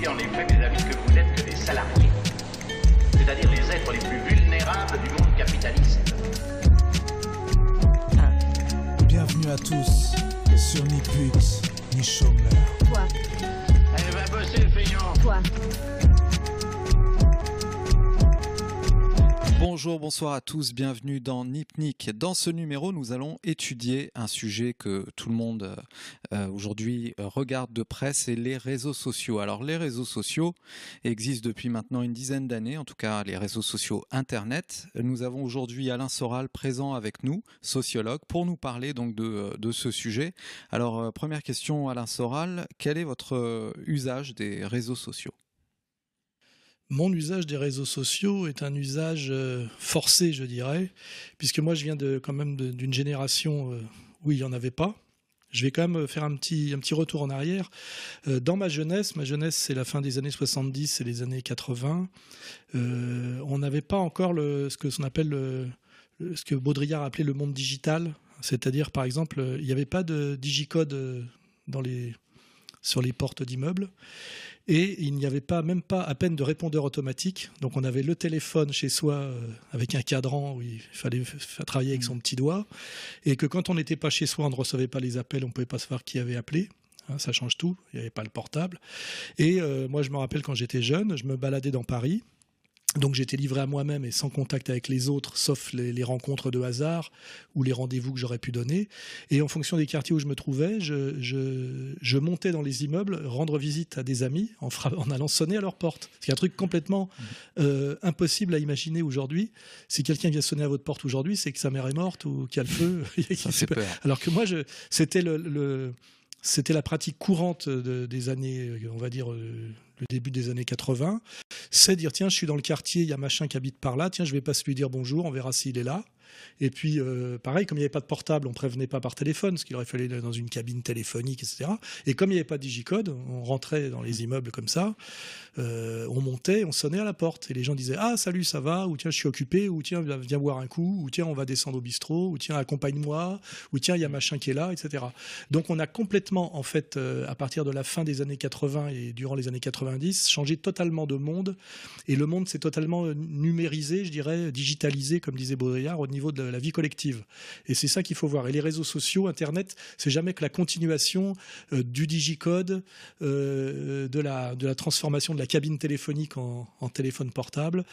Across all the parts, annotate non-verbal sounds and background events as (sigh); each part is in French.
n'oubliez en effet, mes amis, que vous n'êtes que des salariés, c'est-à-dire les êtres les plus vulnérables du monde capitaliste. Bienvenue à tous sur Ni pute, ni chômeur. Toi, Allez, va bosser, feignant toi, Bonjour, bonsoir à tous, bienvenue dans Nipnik. Dans ce numéro, nous allons étudier un sujet que tout le monde euh, aujourd'hui euh, regarde de près, c'est les réseaux sociaux. Alors les réseaux sociaux existent depuis maintenant une dizaine d'années, en tout cas les réseaux sociaux Internet. Nous avons aujourd'hui Alain Soral présent avec nous, sociologue, pour nous parler donc de, euh, ce sujet. Alors euh, première question Alain Soral, quel est votre euh, usage des réseaux sociaux? Mon usage des réseaux sociaux est un usage euh, forcé, je dirais, puisque moi je viens de, quand même d'une génération euh, où il n'y en avait pas. Je vais quand même faire un petit, un petit retour en arrière. Euh, dans ma jeunesse, ma jeunesse c'est la fin des années 70 et les années 80, euh, on n'avait pas encore ce que qu'on appelle le- le- ce que Baudrillard appelait le monde digital. C'est-à-dire, par exemple, euh, il n'y avait pas de digicode euh, dans les, sur les portes d'immeubles. Et il n'y avait pas, même pas à peine de répondeur automatique. Donc on avait le téléphone chez soi euh, avec un cadran où il fallait travailler avec son petit doigt. Et que quand on n'était pas chez soi, on ne recevait pas les appels, on ne pouvait pas savoir qui avait appelé. Hein, ça change tout, il n'y avait pas le portable. Et euh, moi je me rappelle quand j'étais jeune, je me baladais dans Paris. Donc j'étais livré à moi-même et sans contact avec les autres, sauf les, les rencontres de hasard ou les rendez-vous que j'aurais pu donner. Et en fonction des quartiers où je me trouvais, je, je- je montais dans les immeubles, rendre visite à des amis en, allant sonner à leur porte. C'est un truc complètement euh, impossible à imaginer aujourd'hui. Si quelqu'un vient sonner à votre porte aujourd'hui, c'est que sa mère est morte ou qu'il y a le feu. (laughs) Ça (laughs) peur. Alors que moi, c'était le, le- c'était la pratique courante de- des années, on va dire euh, le début des années 80, c'est dire tiens, je suis dans le quartier, il y a machin qui habite par là, tiens, je vais pas lui dire bonjour, on verra s'il est là. Et puis, euh, pareil, comme il n'y avait pas de portable, on prévenait pas par téléphone, ce qu'il aurait fallu dans une cabine téléphonique, etc. Et comme il n'y avait pas de digicode, on rentrait dans les immeubles comme ça, euh, on montait, on sonnait à la porte, et les gens disaient ah salut, ça va, ou tiens, je suis occupé, ou tiens, viens viens boire un coup, ou tiens, on va descendre au bistrot, ou tiens, accompagne-moi, ou tiens, il y a machin qui est là, etc. Donc, on a complètement, en fait, euh, à partir de la fin des années 80 et durant les années 90, changé totalement de monde, et le monde s'est totalement euh, numérisé, je dirais, digitalisé, comme disait Baudrillard, au niveau de la vie collective. Et c'est ça qu'il faut voir. Et les réseaux sociaux, Internet, c'est jamais que la continuation euh, du digicode, de, la, de la transformation de la cabine téléphonique en, en téléphone portable,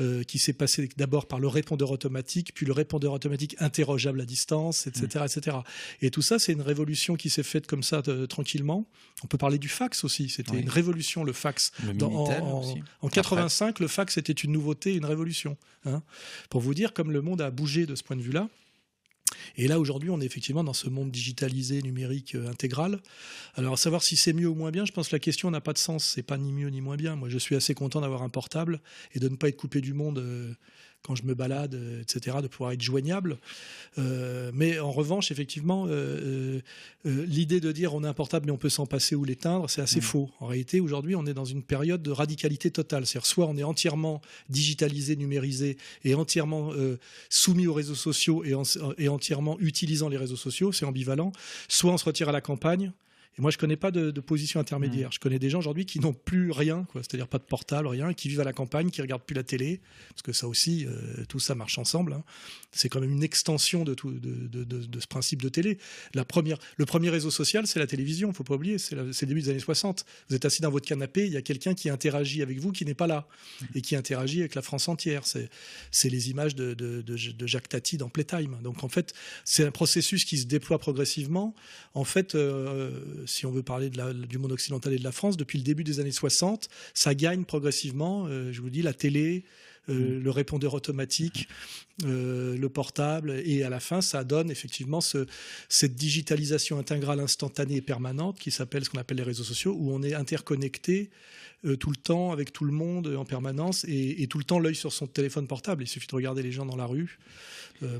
euh, qui s'est passé d'abord par le répondeur automatique, puis le répondeur automatique interrogeable à distance, etc. etc. Et tout ça, c'est une révolution qui s'est faite comme ça, euh, tranquillement. On peut parler du fax aussi. C'était Oui. une révolution, le fax. Le Dans- en, aussi. en 85, le fax était une nouveauté, une révolution. hein. Pour vous dire, comme le monde a bougé de ce point de vue-là. Et là, aujourd'hui, on est effectivement dans ce monde digitalisé, numérique, euh, intégral. Alors, savoir si c'est mieux ou moins bien, je pense que la question n'a pas de sens. C'est pas ni mieux ni moins bien. Moi, je suis assez content d'avoir un portable et de ne pas être coupé du monde euh, quand je me balade, euh, etc., de pouvoir être joignable. Euh, mais en revanche, effectivement, euh, l'idée de dire on a un portable mais on peut s'en passer ou l'éteindre, c'est assez faux. En réalité, aujourd'hui, on est dans une période de radicalité totale. C'est-à-dire, soit on est entièrement digitalisé, numérisé et entièrement soumis aux réseaux sociaux et, en- et entièrement utilisant les réseaux sociaux, c'est ambivalent. Soit on se retire à la campagne. Et moi, je connais pas de, de position intermédiaire. Je connais des gens aujourd'hui qui n'ont plus rien. C'est-à-dire pas de portable, rien, qui vivent à la campagne, qui regardent plus la télé, parce que ça aussi, euh, tout ça marche ensemble. hein. C'est quand même une extension de, tout, de, de- de- de ce principe de télé. La première, le premier réseau social, c'est la télévision. Faut pas oublier, c'est le début des années 60. Vous êtes assis dans votre canapé, il y a quelqu'un qui interagit avec vous, qui n'est pas là, et qui interagit avec la France entière. C'est les images de Jacques Tati dans Playtime. Donc en fait, c'est un processus qui se déploie progressivement. En fait, euh, si on veut parler de la- du monde occidental et de la France, depuis le début des années 60, ça gagne progressivement. euh, je vous dis, la télé, euh, le répondeur automatique, euh, le portable, et à la fin, ça donne effectivement ce- cette digitalisation intégrale instantanée et permanente qui s'appelle ce qu'on appelle les réseaux sociaux, où on est interconnecté euh, tout le temps avec tout le monde en permanence et, et tout le temps l'œil sur son téléphone portable. Il suffit de regarder les gens dans la rue.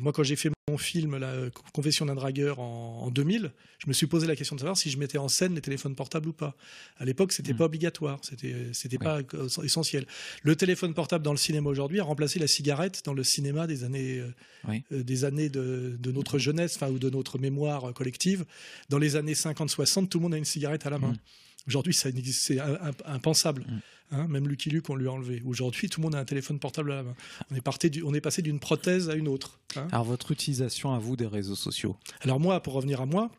Moi, quand j'ai fait mon film, la euh, Confession d'un dragueur en, en 2000, je me suis posé la question de savoir si je mettais en scène les téléphones portables ou pas. À l'époque, c'était Mm. pas obligatoire, c'était c'était Oui. pas euh, essentiel. Le téléphone portable dans le cinéma aujourd'hui a remplacé la cigarette dans le cinéma des années euh, Oui. euh, des années de, de notre jeunesse, enfin ou de notre mémoire euh, collective. Dans les années 50-60, tout le monde a une cigarette à la main. Mm. Aujourd'hui, ça c'est impensable. Hein, même Lucky Luke, on lui a enlevé. Aujourd'hui, tout le monde a un téléphone portable à la main. On est, parti du- on est passé d'une prothèse à une autre. hein. Alors votre utilisation à vous des réseaux sociaux? Alors moi, pour revenir à moi,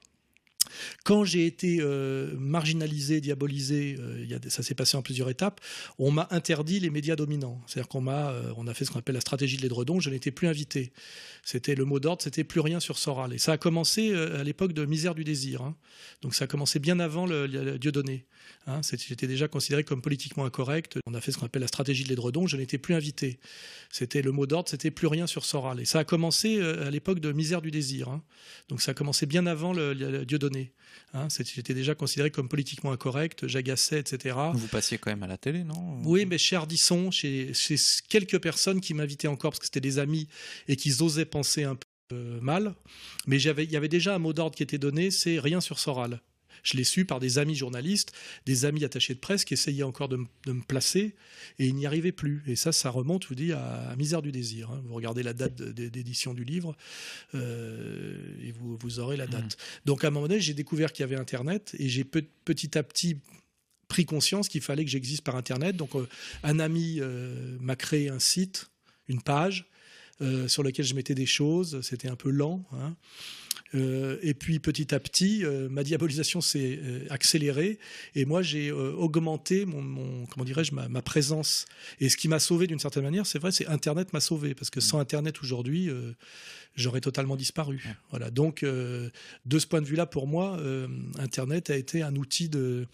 quand j'ai été euh, marginalisé, diabolisé, euh, ça s'est passé en plusieurs étapes, on m'a interdit les médias dominants. C'est-à-dire qu'on m'a, euh, a fait ce qu'on appelle la stratégie de l'édredon, je n'étais plus invité. C'était le mot d'ordre, c'était plus rien sur Soral. Et ça a commencé à l'époque de Misère du désir. hein. Donc ça a commencé bien avant le, le- le Dieudonné. Hein. J'étais déjà considéré comme politiquement incorrect. On a fait ce qu'on appelle la stratégie de l'édredon, je n'étais plus invité. C'était le mot d'ordre, c'était plus rien sur Soral. Et ça a commencé à l'époque de Misère du désir. hein. Donc ça a commencé bien avant le, le- le Hein. J'étais déjà considéré comme politiquement incorrect, j'agaçais, etc. Vous passiez quand même à la télé, non? Oui, mais chez Ardisson, chez, chez quelques personnes qui m'invitaient encore parce que c'était des amis et qui osaient penser un peu euh, mal. Mais il y avait déjà un mot d'ordre qui était donné, c'est rien sur Soral. Je l'ai su par des amis journalistes, des amis attachés de presse qui essayaient encore de, me- de me placer et ils n'y arrivaient plus. Et ça, ça remonte, je vous dis, à, à Misère du désir. hein. Vous regardez la date d'édition du livre euh, et vous, vous aurez la date. Donc à un moment donné, j'ai découvert qu'il y avait Internet et j'ai pe- petit à petit pris conscience qu'il fallait que j'existe par Internet. Donc euh, un ami euh, m'a créé un site, une page. euh, sur lequel je mettais des choses, c'était un peu lent. hein. Euh, et puis petit à petit, euh, ma diabolisation s'est euh, accélérée et moi j'ai augmenté mon, mon- comment dirais-je ma, ma présence. Et ce qui m'a sauvé d'une certaine manière, c'est vrai, c'est Internet m'a sauvé parce que sans Internet aujourd'hui, j'aurais totalement disparu. Voilà. Donc de ce point de vue-là, pour moi, Internet a été un outil de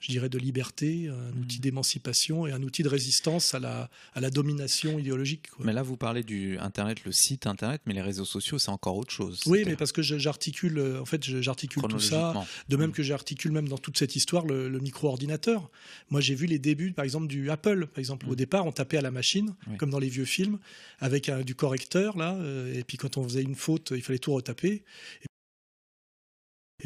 je dirais de liberté, un Mhm. outil d'émancipation et un outil de résistance à la, à la domination idéologique. quoi. Mais là, vous parlez du Internet, le site Internet, mais les réseaux sociaux, c'est encore autre chose. Oui, mais parce que j'articule, euh, en fait, j'articule tout ça. De même que j'articule même dans toute cette histoire le, le micro-ordinateur. Moi, j'ai vu les débuts, par exemple, du Apple. Par exemple, au départ, on tapait à la machine, Oui. comme dans les vieux films, avec un- du correcteur là. euh, et puis quand on faisait une faute, il fallait tout retaper. Et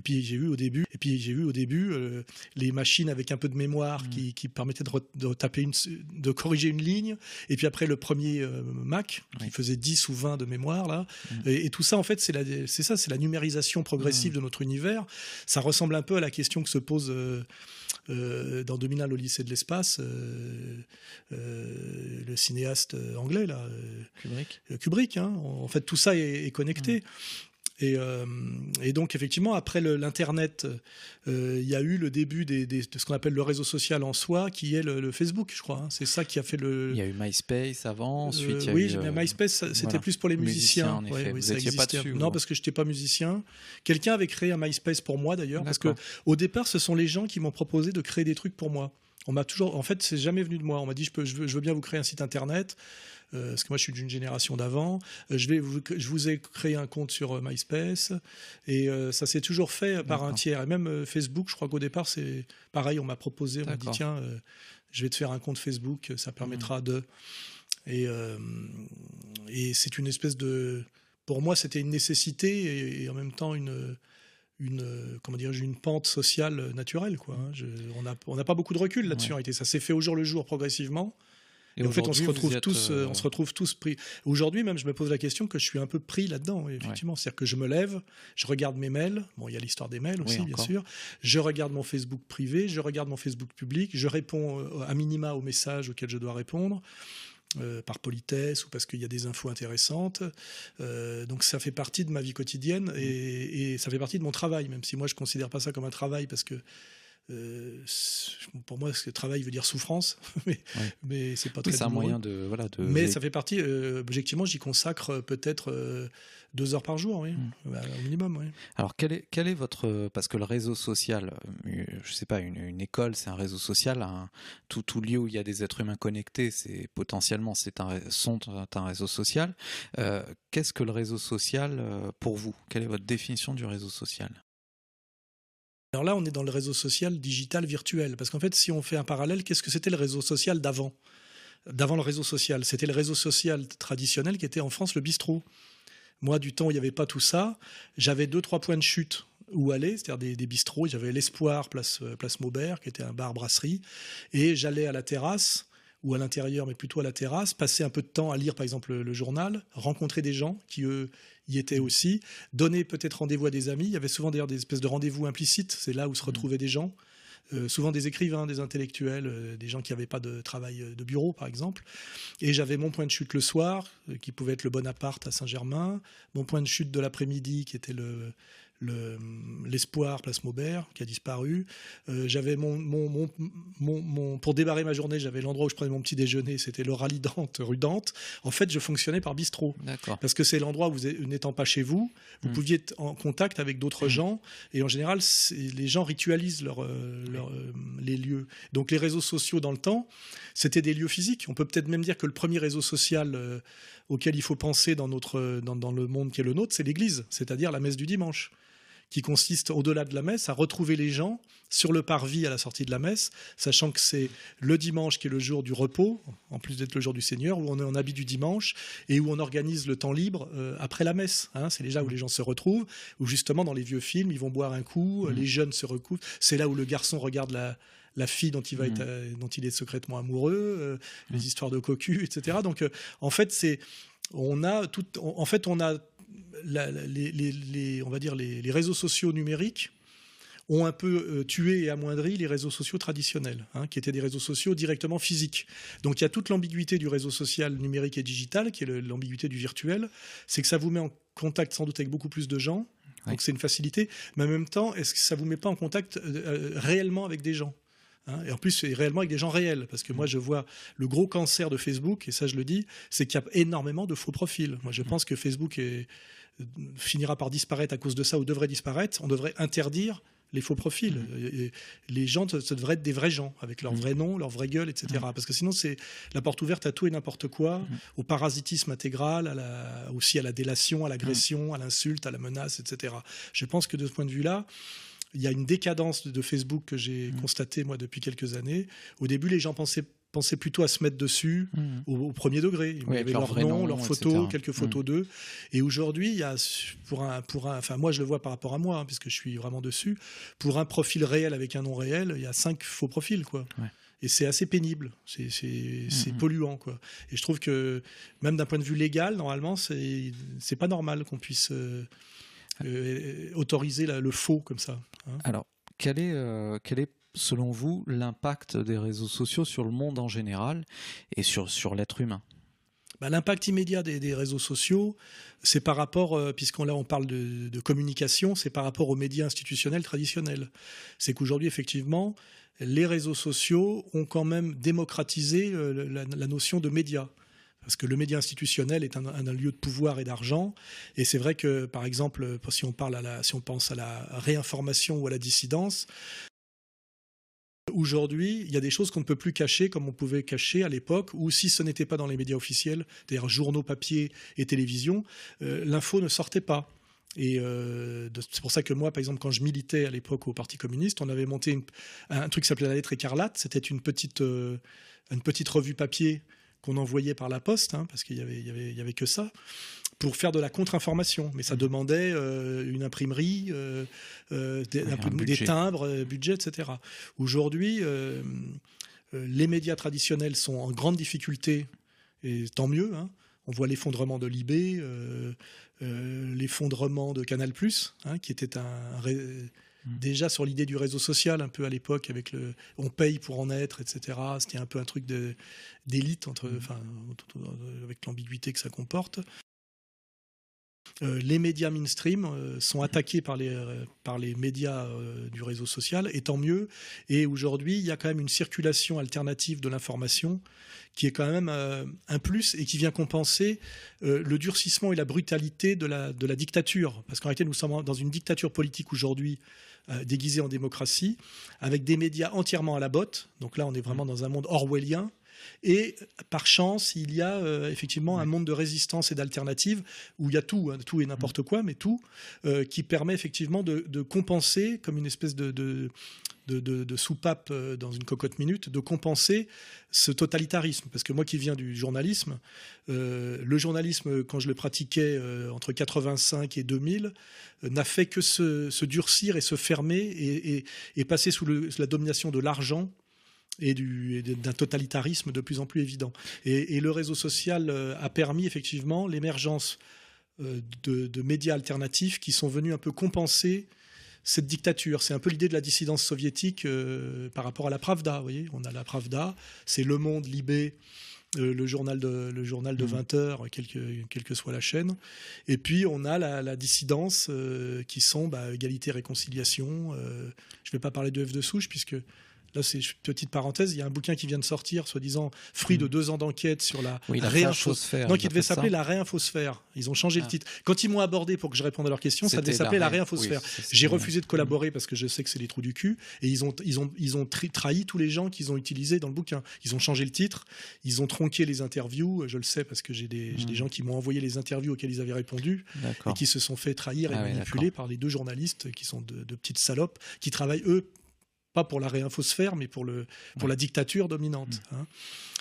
puis j'ai vu au début, et puis j'ai vu au début euh, les machines avec un peu de mémoire qui, qui permettaient de, re- de taper une, de corriger une ligne. Et puis après le premier euh, Mac qui Oui. faisait 10 ou 20 de mémoire là. Et, et tout ça en fait c'est ça, c'est la numérisation progressive de notre univers. Ça ressemble un peu à la question que se pose euh, euh, dans 2001 au lycée de l'espace euh, euh, le cinéaste anglais là. Kubrick. Kubrick. hein. En fait, tout ça est, est connecté. Et, euh, et donc, effectivement, après l'Internet, euh, il y a eu le début des- des- de ce qu'on appelle le réseau social en soi, qui est le, le Facebook, je crois. hein. C'est ça qui a fait le. Il y a eu MySpace avant, ensuite Euh, il y a oui, eu, mais euh, MySpace, c'était voilà. plus pour les Musiciens, musiciens. en effet. Ouais, oui, Vous ça pas dessus, Non, parce que je n'étais pas musicien. Quelqu'un avait créé un MySpace pour moi, d'ailleurs, parce que au départ, ce sont les gens qui m'ont proposé de créer des trucs pour moi. On m'a toujours, en fait, c'est jamais venu de moi. On m'a dit, je, peux, je, veux, je veux bien vous créer un site internet, euh, parce que moi, je suis d'une génération d'avant. Euh, je vais, vous, je vous ai créé un compte sur euh, MySpace, et euh, ça s'est toujours fait par un tiers. Et même Facebook, je crois qu'au départ, c'est pareil. On m'a proposé, on m'a dit, tiens, je vais te faire un compte Facebook, ça permettra de. Et, et c'est une espèce de. Pour moi, c'était une nécessité et, et en même temps une, une, comment dirais une pente sociale naturelle. Quoi, hein. Je- on n'a on n'a pas beaucoup de recul là-dessus en réalité. Ça s'est fait au jour le jour progressivement. Et, en fait, on se retrouve tous, euh, euh, on se retrouve tous pris. Aujourd'hui, même, je me pose la question que je suis un peu pris là-dedans. Effectivement, c'est-à-dire que je me lève, je regarde mes mails. Bon, il y a l'histoire des mails aussi, bien sûr. Je regarde mon Facebook privé, je regarde mon Facebook public, je réponds euh, à minima aux messages auxquels je dois répondre. Euh, par politesse ou parce qu'il y a des infos intéressantes. Euh, donc ça fait partie de ma vie quotidienne et, et ça fait partie de mon travail, même si moi je considère pas ça comme un travail parce que euh, pour moi, ce que travail veut dire souffrance, (laughs) mais, Ouais. mais c'est pas Oui, très c'est un moyen de. Voilà, de Mais ça fait partie, euh, objectivement, j'y consacre euh, peut-être euh, deux heures par jour, oui, Hmm. Bah, au minimum. Oui. Alors, quel est, quel est votre. Parce que le réseau social, je sais pas, une, une école, c'est un réseau social. un- tout, tout lieu où il y a des êtres humains connectés, c'est potentiellement c'est un, sont un réseau social. Qu'est-ce que le réseau social pour vous? Quelle est votre définition du réseau social? Alors là, on est dans le réseau social digital virtuel, parce qu'en fait, si on fait un parallèle, qu'est-ce que c'était le réseau social d'avant? D'avant le réseau social, c'était le réseau social traditionnel qui était en France le bistrot. Moi, du temps où il n'y avait pas tout ça, j'avais deux, trois points de chute où aller, c'est-à-dire des, des bistrots. J'avais l'Espoir, place, euh, place Maubert, qui était un bar-brasserie, et j'allais à la terrasse ou à l'intérieur, mais plutôt à la terrasse, passer un peu de temps à lire par exemple le, le journal, rencontrer des gens qui eux y étaient aussi, donner peut-être rendez-vous à des amis. Il y avait souvent d'ailleurs des espèces de rendez-vous implicites, c'est là où se retrouvaient des gens. euh, souvent des écrivains, des intellectuels, euh, des gens qui n'avaient pas de travail de bureau, par exemple. Et j'avais mon point de chute le soir, qui pouvait être le Bonaparte à Saint-Germain, mon point de chute de l'après-midi, qui était le, l'espoir place Maubert qui a disparu. Euh, j'avais mon, mon, mon, pour démarrer ma journée, j'avais l'endroit où je prenais mon petit déjeuner, c'était le rallye Dante, rue Dante. En fait, je fonctionnais par bistrot. Parce que c'est l'endroit où vous n'étant pas chez vous, vous hmm. pouviez être en contact avec d'autres hmm. gens et en général, les gens ritualisent leur, euh, euh, les lieux. Donc les réseaux sociaux dans le temps, c'était des lieux physiques. On peut peut-être même dire que le premier réseau social auquel il faut penser dans, notre, dans, dans le monde qui est le nôtre, c'est l'Église, c'est-à-dire la messe du dimanche qui consiste au-delà de la messe à retrouver les gens sur le parvis à la sortie de la messe, sachant que c'est le dimanche qui est le jour du repos, en plus d'être le jour du Seigneur, où on est en habit du dimanche et où on organise le temps libre euh, après la messe. Hein. c'est déjà où les gens se retrouvent, où justement dans les vieux films, ils vont boire un coup, mmh. les jeunes se recouvrent. C'est là où le garçon regarde la, fille dont il, va mmh. être, euh, dont il est secrètement amoureux, euh, les mmh. histoires de cocu, etc. Donc, en fait, c'est on a tout, en fait, on a les, on va dire les, réseaux sociaux numériques ont un peu euh, tué et amoindri les réseaux sociaux traditionnels, hein, qui étaient des réseaux sociaux directement physiques. Donc il y a toute l'ambiguïté du réseau social numérique et digital, qui est l'ambiguïté du virtuel, c'est que ça vous met en contact sans doute avec beaucoup plus de gens, donc c'est une facilité, mais en même temps, est-ce que ça vous met pas en contact euh, euh, réellement avec des gens? Hein, et en plus, c'est réellement avec des gens réels. Parce que moi, je vois le gros cancer de Facebook, et ça, je le dis, c'est qu'il y a énormément de faux profils. Moi, je pense que Facebook finira par disparaître à cause de ça, ou devrait disparaître. On devrait interdire les faux profils. les gens, ça devrait être des vrais gens, avec leur vrai nom, leur vraie gueule, etc. Parce que sinon, c'est la porte ouverte à tout et n'importe quoi, au parasitisme intégral, à la, aussi à la délation, à l'agression, à l'insulte, à la menace, etc. Je pense que de ce point de vue-là, il y a une décadence de Facebook que j'ai mmh. constatée moi depuis quelques années. Au début, les gens pensaient pensaient plutôt à se mettre dessus mmh. au, premier degré. Il y avait leur, nom, leurs photos, quelques photos mmh. d'eux. Et aujourd'hui, il y a pour un, pour un, enfin moi je le vois par rapport à moi, hein, puisque je suis vraiment dessus. Pour un profil réel avec un nom réel, il y a cinq faux profils, quoi. Et c'est assez pénible, c'est polluant, quoi. Et je trouve que même d'un point de vue légal, normalement, c'est pas normal qu'on puisse euh, euh, autoriser le faux comme ça. Hein. Alors, quel est, euh, quel est selon vous l'impact des réseaux sociaux sur le monde en général et sur, sur l'être humain? Bah, L'impact immédiat des, réseaux sociaux, c'est par rapport, euh, puisqu'on là on parle de, communication, c'est par rapport aux médias institutionnels traditionnels. C'est qu'aujourd'hui, effectivement, les réseaux sociaux ont quand même démocratisé la, notion de médias parce que le média institutionnel est un, lieu de pouvoir et d'argent. Et c'est vrai que, par exemple, si on, parle à la, si on pense à la réinformation ou à la dissidence, Aujourd'hui, il y a des choses qu'on ne peut plus cacher comme on pouvait cacher à l'époque, ou si ce n'était pas dans les médias officiels, c'est-à-dire journaux, papier et télévision, euh, l'info ne sortait pas. Et euh, c'est pour ça que moi, par exemple, quand je militais à l'époque au Parti communiste, on avait monté un truc qui s'appelait la lettre écarlate. C'était une petite, euh, une petite revue papier qu'on envoyait par la poste, hein, parce qu'il y avait, y, avait, y avait que ça, pour faire de la contre-information. Mais ça mmh. demandait euh, une imprimerie, euh, euh, des, timbres, budget, etc. Aujourd'hui, les médias traditionnels sont en grande difficulté, et tant mieux. Hein. On voit l'effondrement de Libé, l'effondrement de Canal+, hein, qui était un Mm. déjà sur l'idée du réseau social un peu à l'époque avec le on paye pour en être etc c'était un peu un truc d'élite entre mm. enfin avec l'ambiguïté que ça comporte euh, les médias mainstream euh, sont mm. attaqués par les, euh, par les médias du réseau social, et tant mieux. Et aujourd'hui, il y a quand même une circulation alternative de l'information qui est quand même un plus et qui vient compenser le durcissement et la brutalité de la, de la dictature. Parce qu'en réalité, nous sommes dans une dictature politique aujourd'hui euh, déguisé en démocratie, avec des médias entièrement à la botte. Donc là, on est vraiment dans un monde orwellien. Et par chance, il y a euh, effectivement un monde de résistance et d'alternative où il y a tout, hein, tout et n'importe quoi, mais tout, euh, qui permet effectivement de, compenser comme une espèce de, de, soupape euh, dans une cocotte minute, de compenser ce totalitarisme. Parce que moi qui viens du journalisme, euh, le journalisme, quand je le pratiquais euh, entre 85 et 2000, n'a fait que se, durcir et se fermer et, passer sous, la domination de l'argent et d'un totalitarisme de plus en plus évident. Et, le réseau social a permis effectivement l'émergence de, médias alternatifs qui sont venus un peu compenser cette dictature. C'est un peu l'idée de la dissidence soviétique euh, par rapport à la Pravda. Vous voyez, on a la Pravda, c'est Le Monde, Libé, euh, le journal de, le journal de 20 heures, quelle que, quelle que soit la chaîne. Et puis on a la, dissidence euh, qui sont bah, égalité, réconciliation. je ne vais pas parler de F de souche puisque Là, c'est une petite parenthèse. Il y a un bouquin qui vient de sortir, soi-disant fruit de mm. deux ans d'enquête sur la, oui, réinfosphère. Non, qui devait s'appeler la réinfosphère. Ils ont changé le ah. titre. Quand ils m'ont abordé pour que je réponde à leurs questions, ça devait s'appeler la, réinfosphère. J'ai refusé de collaborer parce que je sais que c'est des trous du cul. Et ils ont, ils ont, ils ont trahi tous les gens qu'ils ont utilisés dans le bouquin. Ils ont changé le titre. Ils ont tronqué les interviews. Je le sais parce que j'ai des, des, mm. gens qui m'ont envoyé les interviews auxquelles ils avaient répondu et qui se sont fait trahir et ah manipuler par les deux journalistes qui sont de, de petites salopes qui travaillent eux pas pour la réinfosphère, mais pour, le, pour la dictature dominante. Mmh. Hein.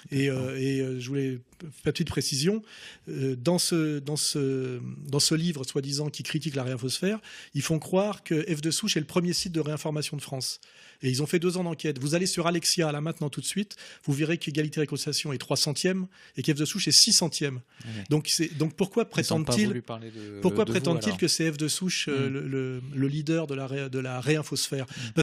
Et, euh, et euh, je voulais faire petite précision, euh, dans, ce, dans, ce, dans ce livre, soi-disant, qui critique la réinfosphère, ils font croire que F de Souche est le premier site de réinformation de France. Et ils ont fait deux ans d'enquête. Vous allez sur Alexia, là maintenant, tout de suite, vous verrez qu'égalité réconciliation est 300e et qu'F de Souche est 600e. Donc, donc pourquoi prétendent-ils pourquoi prétendent-ils que c'est F de Souche mmh. le, le, leader de la, de la réinfosphère? Mmh.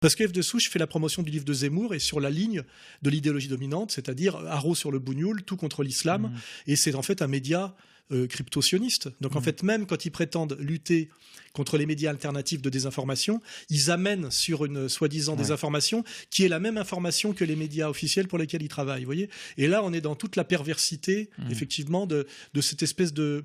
Parce que F de Souche fait la promotion du livre de Zemmour et sur la ligne de l'idéologie dominante, c'est-à-dire haro sur le bougnoul, tout contre l'islam. Mmh. Et c'est en fait un média euh, crypto-sioniste. Donc en mmh. fait, même quand ils prétendent lutter contre les médias alternatifs de désinformation, ils amènent sur une soi-disant désinformation qui est la même information que les médias officiels pour lesquels ils travaillent. Vous voyez Et là, on est dans toute la perversité, mmh. effectivement, de, cette espèce de,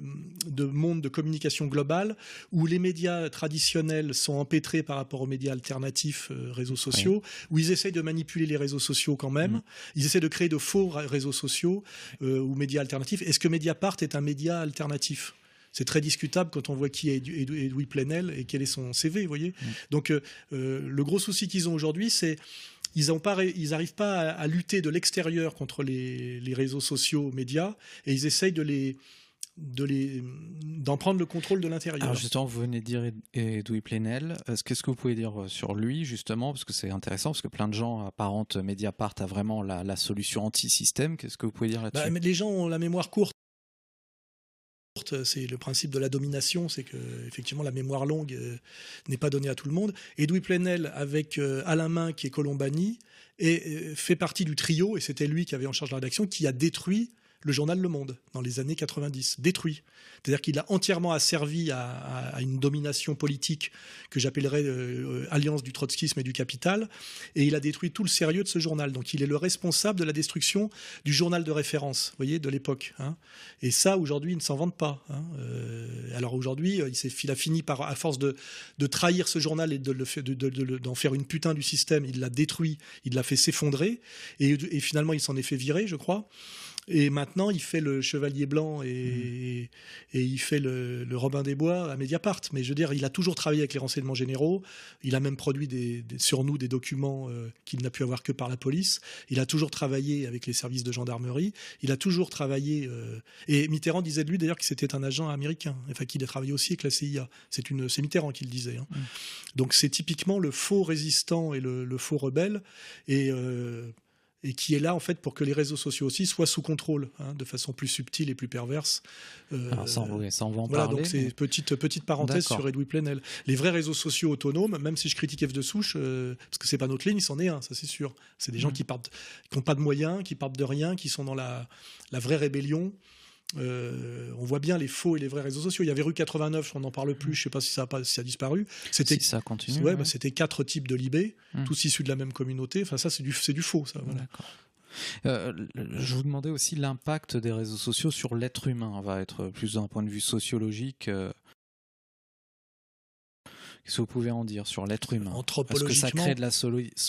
monde de communication globale où les médias traditionnels sont empêtrés par rapport aux médias alternatifs, euh, réseaux sociaux, où ils essayent de manipuler les réseaux sociaux quand même. Mmh. Ils essaient de créer de faux réseaux sociaux euh, ou médias alternatifs. Est-ce que Mediapart est un média alternatif? C'est très discutable quand on voit qui est Edoui Plenel et quel est son CV, vous voyez. Mm. Donc euh, euh, le gros souci qu'ils ont aujourd'hui, c'est ils n'arrivent pas à, lutter de l'extérieur contre les, réseaux sociaux, médias, et ils essayent de les d'en prendre le contrôle de l'intérieur. Alors justement, vous venez de dire Edoui Plenel. Qu'est-ce que vous pouvez dire euh, sur lui, justement Parce que c'est intéressant, parce que plein de gens apparentent Mediapart à vraiment la, solution anti-système. Qu'est-ce que vous pouvez dire là-dessus? Bah, Les gens ont la mémoire courte c'est le principe de la domination, c'est que effectivement la mémoire longue euh, n'est pas donnée à tout le monde. Edoui Plenel avec euh, Alain Main qui est Colombani euh, fait partie du trio et c'était lui qui avait en charge la rédaction qui a détruit le journal Le Monde dans les années 90, détruit. C'est-à-dire qu'il a entièrement asservi à, une domination politique que j'appellerais euh, alliance du trotskisme et du capital, et il a détruit tout le sérieux de ce journal. Donc il est le responsable de la destruction du journal de référence, voyez, de l'époque. Hein. Et ça, aujourd'hui, il ne s'en vante pas. Hein. Euh, alors aujourd'hui, il, il, a fini par, à force de, trahir ce journal et d'en de, de, faire une putain du système, il l'a détruit, il l'a fait s'effondrer, et finalement, il s'en est fait virer, je crois. Et maintenant, il fait le Chevalier Blanc et, mmh. et il fait le, Robin des Bois à Mediapart. Mais je veux dire, il a toujours travaillé avec les renseignements généraux. Il a même produit des, sur nous des documents euh, qu'il n'a pu avoir que par la police. Il a toujours travaillé avec les services de gendarmerie. Il a toujours travaillé. Euh, et Mitterrand disait de lui d'ailleurs que c'était un agent américain. Enfin, qu'il a travaillé aussi avec la CIA. C'est une, c'est Mitterrand qui le disait. Hein. Mmh. Donc c'est typiquement le faux résistant et le, faux rebelle. Et euh, et qui est là en fait pour que les réseaux sociaux aussi soient sous contrôle, hein, de façon plus subtile et plus perverse. Euh, Alors en voilà, parler. Donc c'est petite petite parenthèse sur Edoui Plenel. Les vrais réseaux sociaux autonomes, même si je critique F de souche, euh, parce que c'est pas notre ligne, c'en est un, ça c'est sûr. C'est des gens mmh. qui partent, qui n'ont pas de moyens, qui partent de rien, qui sont dans la, la vraie rébellion. Euh, on voit bien les faux et les vrais réseaux sociaux. Il y avait rue 89, on n'en parle plus, je ne sais pas si ça a, pas, si ça a disparu. C'était, ça continue. Ouais, Bah, c'était quatre types de libés, hmm. tous issus de la même communauté. Enfin, ça, c'est du, c'est du faux, ça. Euh, je vous demandais aussi l'impact des réseaux sociaux sur l'être humain. On va être plus d'un point de vue sociologique. Euh, Qu'est-ce que vous pouvez en dire sur l'être humain? Est-ce que ça crée de la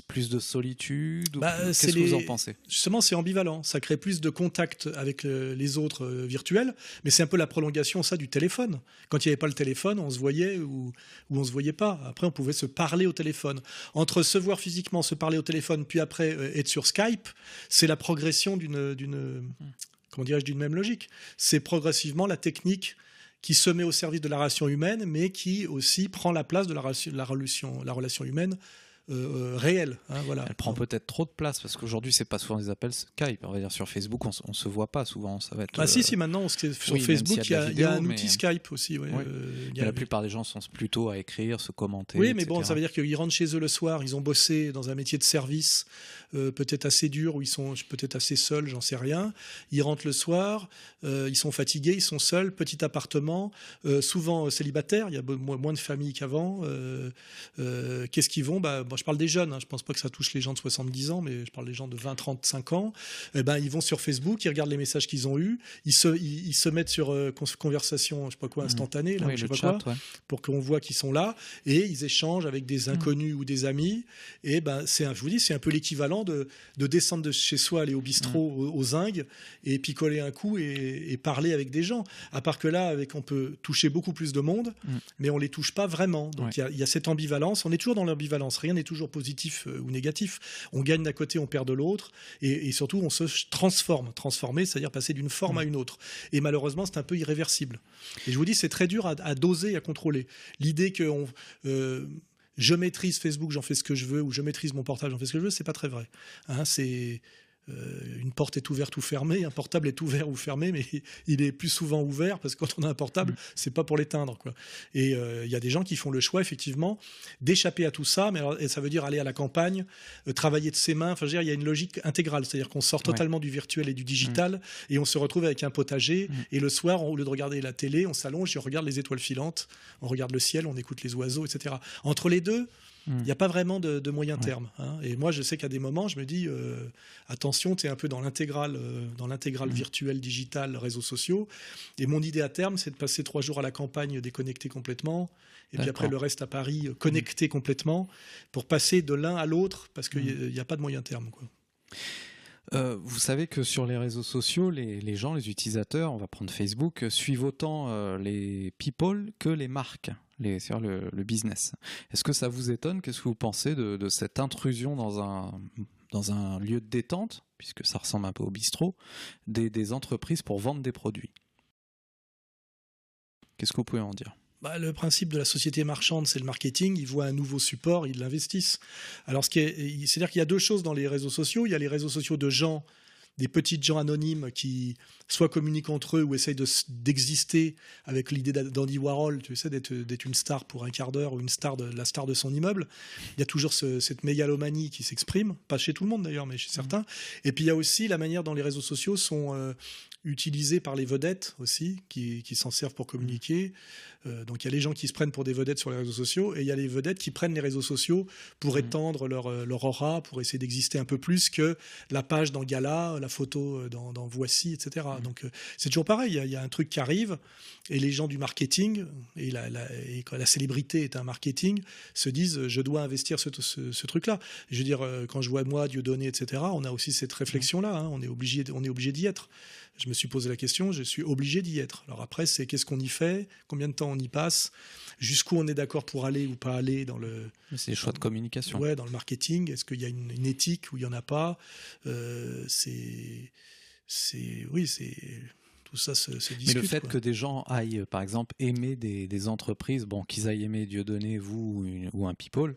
plus de solitude bah, Qu'est-ce que vous en pensez? Justement, c'est ambivalent. Ça crée plus de contact avec les autres euh, virtuels, mais c'est un peu la prolongation ça du téléphone. Quand il n'y avait pas le téléphone, on se voyait ou, ou on se voyait pas. Après, on pouvait se parler au téléphone. Entre se voir physiquement, se parler au téléphone, puis après euh, être sur Skype, c'est la progression d'une d'une comment dirais-je d'une même logique. C'est progressivement la technique qui se met au service de la relation humaine, mais qui aussi prend la place de la, relation, la relation, humaine euh, réel. hein, voilà. Elle prend peut-être trop de place parce qu'aujourd'hui, c'est pas souvent des appels Skype. On va dire sur Facebook, on, on se voit pas souvent. Ça va être. Ah euh, si, si, maintenant, sur oui, Facebook, il y y a y un outil mais- Skype aussi. ouais, Oui. euh, y a- la plupart des gens sont plutôt à écrire, se commenter. Oui, mais bon, ça veut dire qu'ils rentrent chez eux le soir, ils ont bossé dans un métier de service, euh, peut-être assez dur, où ils sont peut-être assez seuls, j'en sais rien. Ils rentrent le soir, euh, ils sont fatigués, ils sont seuls, petit appartement, euh, souvent euh, célibataires, il y a moins de familles qu'avant. euh, euh, Qu'est-ce qu'ils vont? Bah, bon, Je parle des jeunes, hein, je pense pas que ça touche les gens de 70 ans, mais je parle des gens de 20, 35 ans. Eh ben, ils vont sur Facebook, ils regardent les messages qu'ils ont eus, ils se, ils, ils se mettent sur euh, conversation, je sais pas quoi, instantanée, là, Oui, ou je sais pas chat, quoi ouais. pour qu'on voit qu'ils sont là et ils échangent avec des inconnus ou des amis et ben c'est un, je vous dis c'est un peu l'équivalent de, de descendre de chez soi aller au bistrot aux, aux et picoler un coup et, et parler avec des gens à part que là avec on peut toucher beaucoup plus de monde Mm. mais on les touche pas vraiment donc Ouais. il y y, a cette ambivalence on est toujours dans l'ambivalence rien n'est toujours positif euh, ou négatif on gagne d'un côté on perd de l'autre et, et surtout on se transforme transformer c'est-à-dire passer d'une forme Mm. à une autre et malheureusement c'est un peu irréversible et je vous dis, c'est très dur à, à doser, à contrôler. L'idée que on, euh, je maîtrise Facebook, j'en fais ce que je veux, ou je maîtrise mon portable, j'en fais ce que je veux, c'est pas très vrai. Hein, c'est une porte est ouverte ou fermée, un portable est ouvert ou fermé, mais (laughs) il est plus souvent ouvert parce que quand on a un portable, c'est pas pour l'éteindre. Quoi. Et euh, il y a des gens qui font le choix, effectivement, d'échapper à tout ça, mais alors, ça veut dire aller à la campagne, euh, travailler de ses mains. Enfin, il y a une logique intégrale, c'est-à-dire qu'on sort Ouais. totalement du virtuel et du digital, et on se retrouve avec un potager. Mm. Et le soir, au lieu de regarder la télé, on s'allonge et on regarde les étoiles filantes, on regarde le ciel, on écoute les oiseaux, etc. Entre les deux, il n'y a pas vraiment de, de moyen Ouais. terme. hein. Et moi, je sais qu'à des moments, je me dis, euh, attention, tu es un peu dans l'intégrale, euh, dans l'intégrale Mm. virtuelle, digitale, réseaux sociaux. Et mon idée à terme, c'est de passer trois jours à la campagne déconnecté complètement. Et puis après, le reste à Paris, euh, connecté complètement, pour passer de l'un à l'autre, parce qu'il n'y a, pas de moyen terme. Quoi. Euh, vous savez que sur les réseaux sociaux, les, les gens, les utilisateurs, on va prendre Facebook, suivent autant euh, les people que les marques, les, c'est-à-dire le, business. Est-ce que ça vous étonne? Qu'est-ce que vous pensez de, cette intrusion dans un, dans un lieu de détente, puisque ça ressemble un peu au bistrot, des, entreprises pour vendre des produits? Qu'est-ce que vous pouvez en dire? Bah, le principe de la société marchande, c'est le marketing. Ils voient un nouveau support, ils l'investissent. Alors, c'est-à-dire qu'il y a deux choses dans les réseaux sociaux. Il y a les réseaux sociaux de gens, des petites gens anonymes qui soit communiquent entre eux ou essayent de d'exister avec l'idée d'A- d'Andy Warhol, tu sais, d'être d'être une star pour un quart d'heure ou une star de la star de son immeuble. Il y a toujours ce- cette mégalomanie qui s'exprime, pas chez tout le monde d'ailleurs, mais chez certains. Et puis il y a aussi la manière dont les réseaux sociaux sont euh, utilisés par les vedettes aussi, qui, qui s'en servent pour communiquer. Euh, donc il y a les gens qui se prennent pour des vedettes sur les réseaux sociaux et il y a les vedettes qui prennent les réseaux sociaux pour étendre leur, euh, leur aura, pour essayer d'exister un peu plus que la page dans Gala, la photo euh, dans, dans Voici, etc. Donc euh, c'est toujours pareil, il y, a, il y a un truc qui arrive et les gens du marketing, et la, la- et quand la célébrité est un marketing, se disent je dois investir ce, ce- ce truc-là. Je veux dire, quand je vois moi, Dieudonné, etc., on a aussi cette réflexion-là, hein, on est obligé, on est obligé d'y être. Je me suis posé la question, je suis obligé d'y être. Alors après, c'est qu'est-ce qu'on y fait, combien de temps on y passe, jusqu'où on est d'accord pour aller ou pas aller dans le, C'est choix de communication. ouais, dans le marketing. Est-ce qu'il y a une, une éthique ou il n'y en a pas Euh, C'est, c'est, oui, c'est tout ça se, se Mais le fait quoi. que des gens aillent, par exemple, aimer des, des entreprises, bon, qu'ils aillent aimer Dieudonné, vous ou, une- ou un people,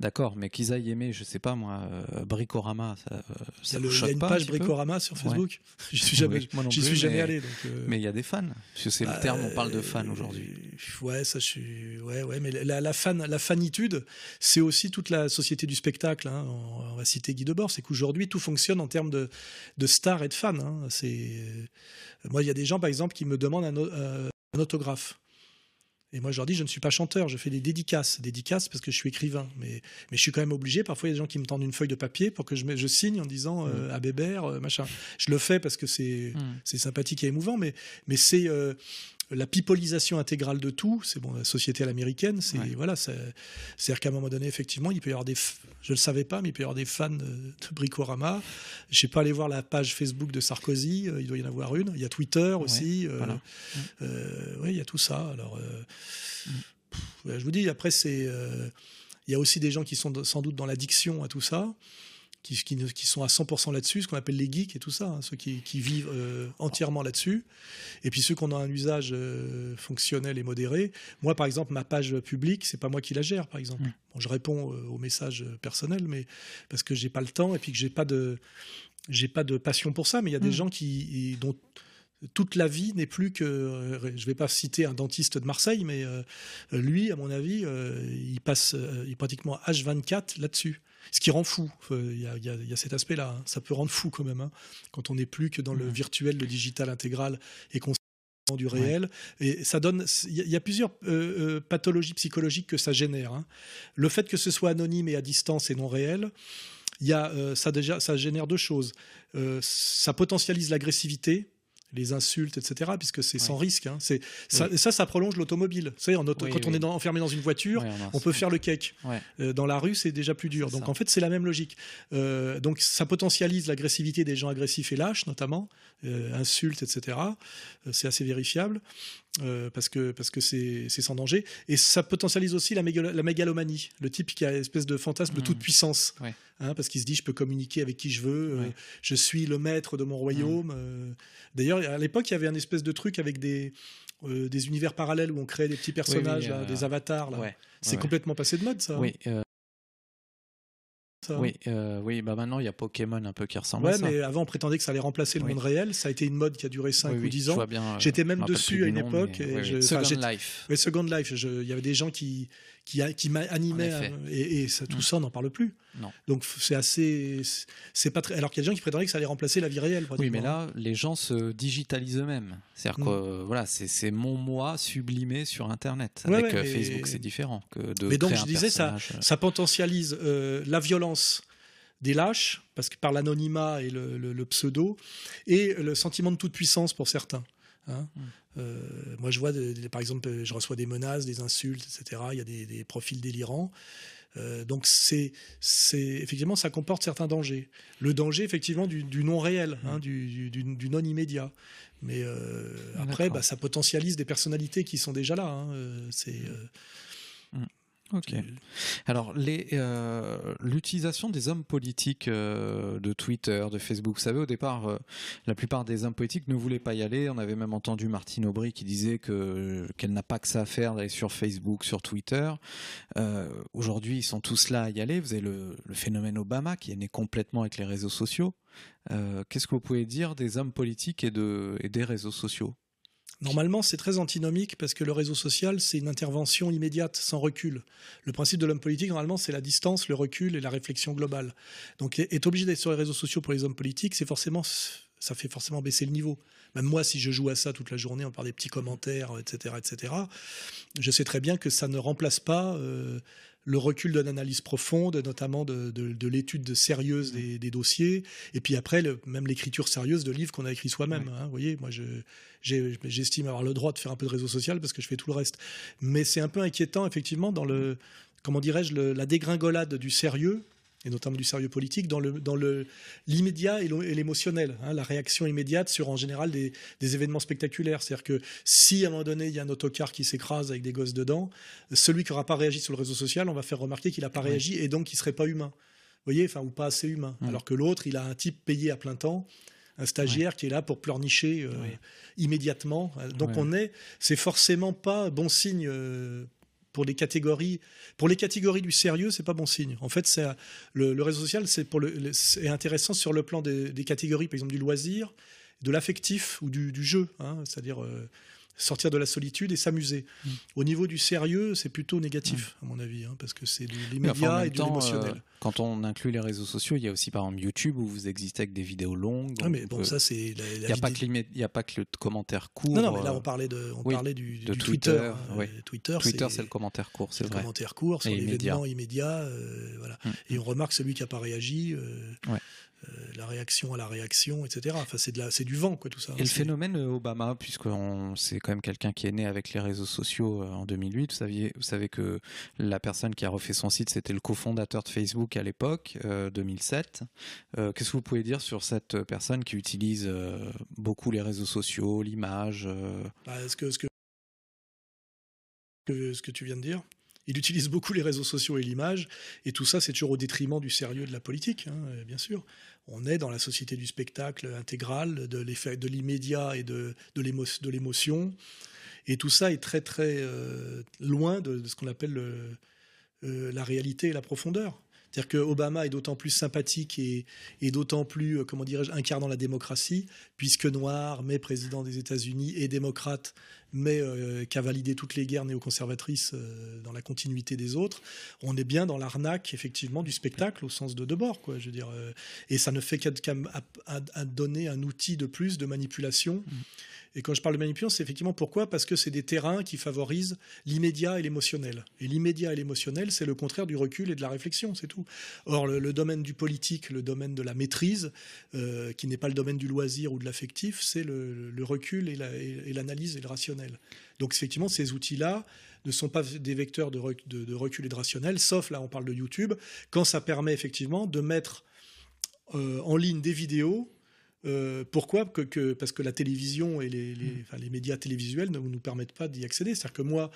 d'accord, mais qu'ils aillent aimer, je sais pas moi, euh, Bricorama, ça, euh, ça a, vous le- il y a choque une pas un page peu Bricorama sur Ouais. Facebook. (laughs) Je suis jamais, j'y plus, suis jamais mais- allé. Donc, euh, Mais il y a des fans, parce que c'est le terme, on parle de fans Euh, aujourd'hui. Ouais, ça, je suis. Ouais, ouais, mais la, la fan, la fanitude, c'est aussi toute la société du spectacle. hein. On, on va citer Guy Debord, c'est qu'aujourd'hui tout fonctionne en termes de, de stars et de fans. hein. C'est moi, il y a des gens, par exemple, qui me demandent un, euh, un autographe. Et moi, je leur dis, je ne suis pas chanteur, je fais des dédicaces. Dédicaces parce que je suis écrivain. Mais, mais je suis quand même obligé. Parfois, il y a des gens qui me tendent une feuille de papier pour que je, signe en disant euh, à Bébert, euh, machin. Je le fais parce que c'est c'est sympathique et émouvant, mais, mais c'est euh, la pipolisation intégrale de tout. C'est bon, la société à l'américaine. C'est Ouais. voilà, c'est- c'est-à-dire qu'à un moment donné, effectivement, il peut y avoir des, je le savais pas, mais il peut y avoir des fans de, de Bricorama. Je sais pas aller voir la page Facebook de Sarkozy. euh, il doit y en avoir une. Il y a Twitter aussi. euh, voilà. euh, oui, il y a tout ça. Alors, euh, ouais, je vous dis, après, c'est, euh, il y a aussi des gens qui sont sans doute dans l'addiction à tout ça. Qui, qui, ne- qui sont à 100% là-dessus, ce qu'on appelle les geeks et tout ça, hein, ceux qui, qui vivent euh, entièrement là-dessus. Et puis ceux qui ont un usage euh, fonctionnel et modéré. Moi, par exemple, ma page publique, c'est pas moi qui la gère, par exemple. Mm. Bon, je réponds euh, aux messages personnels, mais parce que j'ai pas le temps et puis que j'ai pas de j'ai pas de passion pour ça. Mais il y a des Mm. gens qui dont toute la vie n'est plus que. euh, Je vais pas citer un dentiste de Marseille, mais lui, à mon avis, il passe il pratiquement H24 là-dessus. Ce qui rend fou. Euh, Il y, a, il y a- il y a cet aspect-là. hein. Ça peut rendre fou quand même. hein, quand on n'est plus que dans le virtuel, le digital intégral et qu'on du réel. Et ça donne. Il y a- il y a plusieurs euh, euh, pathologies psychologiques que ça génère. hein. Le fait que ce soit anonyme et à distance et non réel, il y a, euh, ça, déjà, ça génère deux choses. Euh, ça potentialise l'agressivité, les insultes, etc., puisque c'est sans risque. hein. C'est, ça, Oui. ça, ça prolonge l'automobile. Vous savez, en auto- Oui, quand on est dans- enfermé dans une voiture, on peut faire le cake. Euh, dans la rue, c'est déjà plus dur. Donc ça. en fait, c'est la même logique. Euh, donc ça potentialise l'agressivité des gens agressifs et lâches, notamment, euh, insultes, etc. C'est assez vérifiable euh, parce que parce que c'est sans danger. Et ça potentialise aussi la, mégalo- la mégalomanie, le type qui a une espèce de fantasme de Mm. toute puissance, Ouais. Hein, parce qu'il se dit je peux communiquer avec qui je veux, euh, je suis le maître de mon royaume. euh. D'ailleurs, à l'époque, il y avait un espèce de truc avec des des univers parallèles où on créait des petits personnages, là, euh, des avatars. C'est complètement passé de mode, ça. hein, Oui, ça? oui, euh, oui, bah maintenant il y a Pokémon un peu qui ressemble Ouais, à ça. mais avant on prétendait que ça allait remplacer le Oui. monde réel. Ça a été une mode qui a duré 5 Oui, ou oui, 10 je ans. euh, J'étais même dessus à une nom, époque et je- Second Life. Ouais, Second Life, il y avait des gens qui, qui, qui m'a- animaient En effet. euh, et, et ça, tout Mm. ça on n'en parle plus. Non. Donc c'est assez, c'est pas très. Alors qu'il y a des gens qui prétendaient que ça allait remplacer la vie réelle. Oui, mais hein. là, les gens se digitalisent eux-mêmes. C'est-à-dire Mm. que voilà, c'est mon moi sublimé sur Internet. Ouais, Avec ouais, euh, Facebook, c'est différent que de Mais donc créer je disais ça, euh, ça potentialise euh, la violence des lâches parce que par l'anonymat et le, le- le pseudo et le sentiment de toute puissance pour certains. hein. Mm. Euh, moi, je vois, par exemple, euh, je reçois des menaces, des insultes, etc. Il y a des, des profils délirants. Euh, donc, c'est, c'est effectivement, ça comporte certains dangers. Le danger, effectivement, du, du non réel, hein, du, du- du non immédiat. Mais euh, après, bah, ça potentialise des personnalités qui sont déjà là. hein. C'est euh, Ok. Alors, euh, l'utilisation des hommes politiques euh, de Twitter, de Facebook, vous savez, au départ, euh, la plupart des hommes politiques ne voulaient pas y aller. On avait même entendu Martine Aubry qui disait que, qu'elle n'a pas que ça à faire d'aller sur Facebook, sur Twitter. Aujourd'hui, ils sont tous là à y aller. Vous avez le, phénomène Obama qui est né complètement avec les réseaux sociaux. Qu'est-ce que vous pouvez dire des hommes politiques et des réseaux sociaux? Normalement, c'est très antinomique parce que le réseau social, c'est une intervention immédiate, sans recul. Le principe de l'homme politique, normalement, c'est la distance, le recul et la réflexion globale. Donc, être obligé d'être sur les réseaux sociaux pour les hommes politiques, c'est forcément, ça fait forcément baisser le niveau. Même moi, si je joue à ça toute la journée, on parle des petits commentaires, etc., etc., je sais très bien que ça ne remplace pas euh, le recul d'une analyse profonde, notamment de, de- de l'étude sérieuse des, des dossiers, et puis après, le- même l'écriture sérieuse de livres qu'on a écrits soi-même. hein. vous voyez, moi, je, j'estime avoir le droit de faire un peu de réseau social parce que je fais tout le reste. Mais c'est un peu inquiétant, effectivement, dans le, comment dirais-je, la dégringolade du sérieux, et notamment du sérieux politique, dans le dans le l'immédiat et l'émotionnel, hein, la réaction immédiate sur en général des, des événements spectaculaires. C'est-à-dire que si à un moment donné il y a un autocar qui s'écrase avec des gosses dedans, celui qui n'aura pas réagi sur le réseau social, on va faire remarquer qu'il n'a pas réagi et donc qu'il serait pas humain. Vous voyez, enfin ou pas assez humain. Ouais. Alors que l'autre, il a un type payé à plein temps, un stagiaire qui est là pour pleurnicher euh, immédiatement. Donc Ouais. on est, c'est forcément pas bon signe. euh, pour les catégories, pour les catégories du sérieux, c'est pas bon signe. En fait, c'est le, le réseau social, c'est pour le, le- c'est intéressant sur le plan des, des catégories, par exemple du loisir, de l'affectif ou du, du jeu, hein, c'est-à-dire euh, sortir de la solitude et s'amuser. Mm. Au niveau du sérieux, c'est plutôt négatif, à mon avis, hein, parce que c'est de enfin, l'immédiat et de temps, l'émotionnel. euh, quand on inclut les réseaux sociaux, il y a aussi par exemple YouTube où vous existez avec des vidéos longues. Ah, mais bon, euh, ça c'est la, Il n'y a, pas vidéo- que l'imé- il y a pas que le commentaire court. Non, non, mais là euh, on parlait de, on oui, parlait du, de du Twitter, Twitter. oui. Twitter, Twitter, c'est le commentaire court, c'est le vrai. commentaire court sur Et l'événement immédiat. euh, voilà. Mm. Et on remarque celui qui n'a pas réagi, euh, Ouais. Euh, la réaction à la réaction, etc. Enfin, c'est de la, c'est du vent, quoi, tout ça. Et le phénomène euh, Obama, puisque c'est quand même quelqu'un qui est né avec les réseaux sociaux euh, en 2008, vous, saviez, vous savez que la personne qui a refait son site, c'était le cofondateur de Facebook à l'époque, euh, 2007. Euh, Qu'est-ce que vous pouvez dire sur cette personne qui utilise euh, beaucoup les réseaux sociaux, l'image Bah, ce, que, ce, que- ce que tu viens de dire, Il utilise beaucoup les réseaux sociaux et l'image, et tout ça, c'est toujours au détriment du sérieux de la politique, hein, bien sûr. On est dans la société du spectacle intégral, de l'immédiat et de, l'émotion, et tout ça est très très euh, loin de, ce qu'on appelle euh, la réalité et la profondeur. C'est-à-dire que Obama est d'autant plus sympathique et, d'autant plus, euh, comment dirais-je, incarnant la démocratie, puisque noir, mais président des États-Unis, et démocrate, mais euh, qui a validé toutes les guerres néoconservatrices euh, dans la continuité des autres. On est bien dans l'arnaque, effectivement, du spectacle au sens de debord, quoi. Je veux dire, et ça ne fait qu'à donner un outil de plus de manipulation. Mmh. Et quand je parle de manipulation, c'est effectivement pourquoi? Parce que c'est des terrains qui favorisent l'immédiat et l'émotionnel. Et l'immédiat et l'émotionnel, c'est le contraire du recul et de la réflexion, c'est tout. Or, le, domaine du politique, le domaine de la maîtrise, euh, qui n'est pas le domaine du loisir ou de l'affectif, c'est le, recul et l'analyse et, le rationnel. Donc, effectivement, ces outils-là ne sont pas des vecteurs de, recul et de rationnel, sauf là, on parle de YouTube, quand ça permet effectivement de mettre euh, en ligne des vidéos euh, pourquoi que, Parce que la télévision et les, les, médias télévisuels ne nous permettent pas d'y accéder. C'est-à-dire que moi,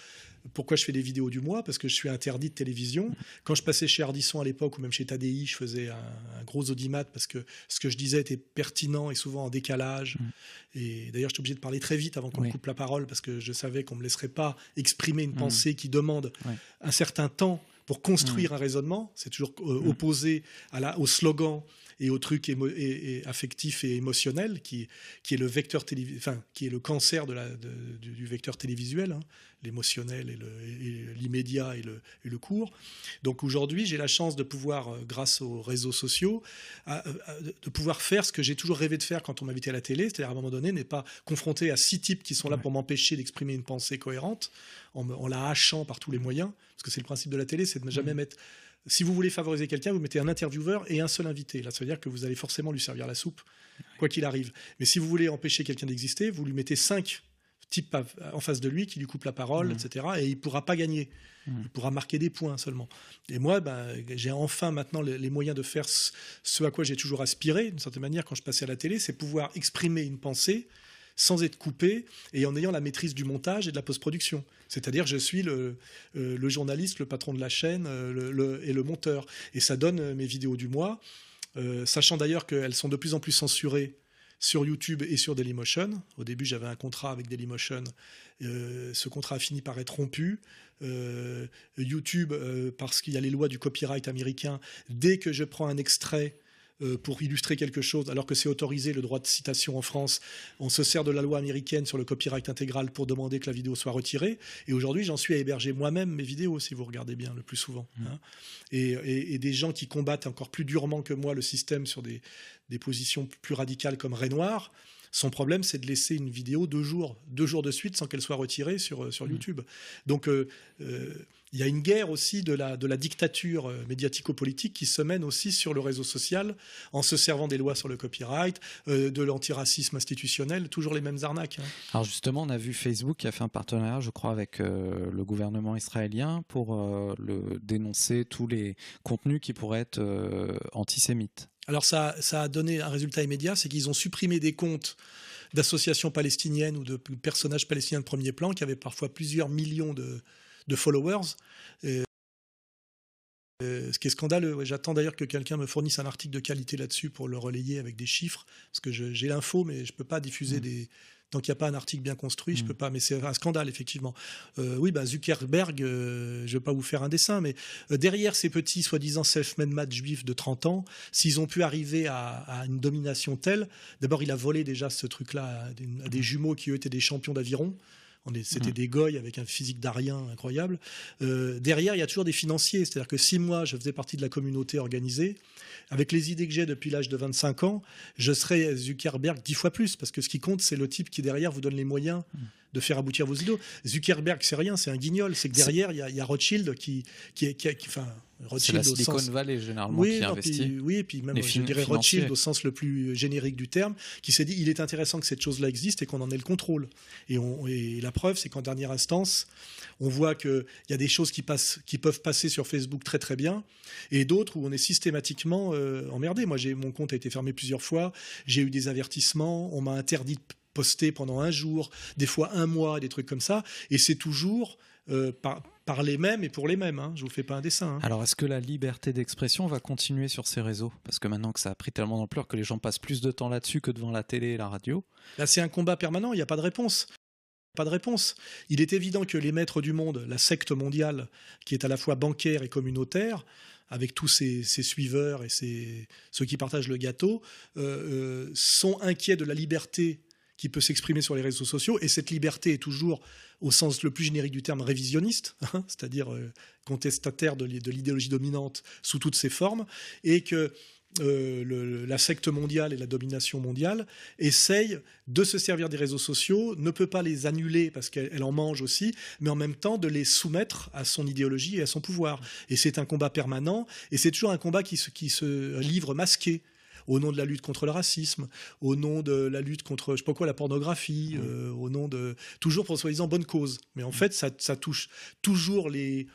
pourquoi je fais des vidéos du mois? Parce que je suis interdit de télévision. Quand je passais chez Ardisson à l'époque, ou même chez Tadi, je faisais un, gros audimat parce que ce que je disais était pertinent et souvent en décalage. Mm. Et d'ailleurs, j'étais obligé de parler très vite avant qu'on me coupe la parole parce que je savais qu'on ne me laisserait pas exprimer une pensée qui demande un certain temps pour construire un raisonnement. C'est toujours euh, opposé à la, au slogan et au truc et, affectif et émotionnel qui, qui est le vecteur enfin, qui est le cancer de la, du, vecteur télévisuel, hein, l'émotionnel et l'immédiat et, le, et le court. Donc aujourd'hui, j'ai la chance de pouvoir, euh, grâce aux réseaux sociaux, de pouvoir faire ce que j'ai toujours rêvé de faire quand on m'invitait à la télé, c'est-à-dire à un moment donné, n'est pas confronté à six types qui sont là pour m'empêcher d'exprimer une pensée cohérente, en, en, la hachant par tous les moyens, parce que c'est le principe de la télé, c'est de ne jamais mettre si vous voulez favoriser quelqu'un, vous mettez un intervieweur et un seul invité. Là, ça veut dire que vous allez forcément lui servir la soupe, quoi qu'il arrive. Mais si vous voulez empêcher quelqu'un d'exister, vous lui mettez cinq types en face de lui qui lui coupent la parole, mmh. etc. Et il ne pourra pas gagner. Mmh. Il pourra marquer des points seulement. Et moi, ben, j'ai enfin maintenant les, moyens de faire ce à quoi j'ai toujours aspiré, d'une certaine manière, quand je passais à la télé, c'est pouvoir exprimer une pensée sans être coupé et en ayant la maîtrise du montage et de la post-production. C'est-à-dire, je suis le, euh, journaliste, le patron de la chaîne euh, et le monteur. Et ça donne euh, mes vidéos du mois, sachant d'ailleurs qu'elles sont de plus en plus censurées sur YouTube et sur Dailymotion. Au début, j'avais un contrat avec Dailymotion. ce contrat a fini par être rompu. YouTube, parce qu'il y a les lois du copyright américain, dès que je prends un extrait pour illustrer quelque chose, alors que c'est autorisé le droit de citation en France. On se sert de la loi américaine sur le copyright intégral pour demander que la vidéo soit retirée. Et aujourd'hui, j'en suis à héberger moi-même mes vidéos, si vous regardez bien, le plus souvent. Mmh. Hein. Et, des gens qui combattent encore plus durement que moi le système sur des, des positions plus radicales comme Renoir. Son problème, c'est de laisser une vidéo deux jours, deux jours de suite sans qu'elle soit retirée sur, sur mmh. YouTube. Donc, euh, euh, il y a une guerre aussi de la, de la dictature euh, médiatico-politique qui se mène aussi sur le réseau social en se servant des lois sur le copyright, de l'antiracisme institutionnel, toujours les mêmes arnaques. Hein. Alors justement, on a vu Facebook qui a fait un partenariat, je crois, avec le gouvernement israélien pour le, dénoncer tous les contenus qui pourraient être antisémites. Alors ça, a donné un résultat immédiat, c'est qu'ils ont supprimé des comptes d'associations palestiniennes ou de personnages palestiniens de premier plan qui avaient parfois plusieurs millions de, followers. ce qui est scandaleux. J'attends d'ailleurs que quelqu'un me fournisse un article de qualité là-dessus pour le relayer avec des chiffres, parce que j'ai l'info, mais je ne peux pas diffuser mmh. des, donc il n'y a pas un article bien construit, je je mm. peux pas. Mais c'est un scandale effectivement. Euh, oui, bah Zuckerberg, euh, je ne vais pas vous faire un dessin, mais euh, derrière ces petits soi-disant self-made match juifs de 30 ans, s'ils ont pu arriver à, une domination telle, d'abord il a volé déjà ce truc-là à, des, jumeaux qui eux étaient des champions d'aviron. C'était mm. des goy avec un physique d'arien incroyable. derrière, il y a toujours des financiers. C'est-à-dire que si moi, je faisais partie de la communauté organisée, avec les idées que j'ai depuis l'âge de 25 ans, je serais Zuckerberg dix fois plus, parce que ce qui compte, c'est le type qui derrière vous donne les moyens mm. de faire aboutir vos idées. Zuckerberg, c'est rien, c'est un guignol. C'est que derrière, il y, a Rothschild qui, qui, qui, enfin, c'est la Silicon Valley généralement qui investit. oui, et puis même je dirais Rothschild au sens le plus générique du terme, qui s'est dit il est intéressant que cette chose-là existe et qu'on en ait le contrôle. Et, on, et la preuve, c'est qu'en dernière instance, on voit qu'il y a des choses qui, passent, qui peuvent passer sur Facebook très très bien, et d'autres où on est systématiquement euh, emmerdé. Moi, j'ai mon compte a été fermé plusieurs fois, j'ai eu des avertissements, on m'a interdit de poster pendant un jour, des fois un mois, des trucs comme ça, et c'est toujours euh, par par les mêmes et pour les mêmes. Hein. Je vous fais pas un dessin. hein. Alors, est-ce que la liberté d'expression va continuer sur ces réseaux? Parce que maintenant que ça a pris tellement d'ampleur que les gens passent plus de temps là-dessus que devant la télé et la radio. Là, c'est un combat permanent, il n'y a pas de réponse. Pas de réponse. Il est évident que les maîtres du monde, la secte mondiale, qui est à la fois bancaire et communautaire, avec tous ses, ses suiveurs et ses- ceux qui partagent le gâteau, euh, euh, sont inquiets de la liberté qui peut s'exprimer sur les réseaux sociaux. Et cette liberté est toujours, au sens le plus générique du terme, révisionniste, (laughs) hein, c'est-à-dire euh, contestataire de l'id- de l'idéologie dominante sous toutes ses formes, et que euh, la secte mondiale et la domination mondiale essaye de se servir des réseaux sociaux, ne peut pas les annuler parce qu'elle elle en mange aussi, mais en même temps de les soumettre à son idéologie et à son pouvoir. Et c'est un combat permanent, et c'est toujours un combat qui se livre masqué au nom de la lutte contre le racisme, au nom de la lutte contre, je sais pas quoi, la pornographie, euh, au nom de toujours pour soi-disant bonne cause. Mais en fait, ça, ça touche toujours les,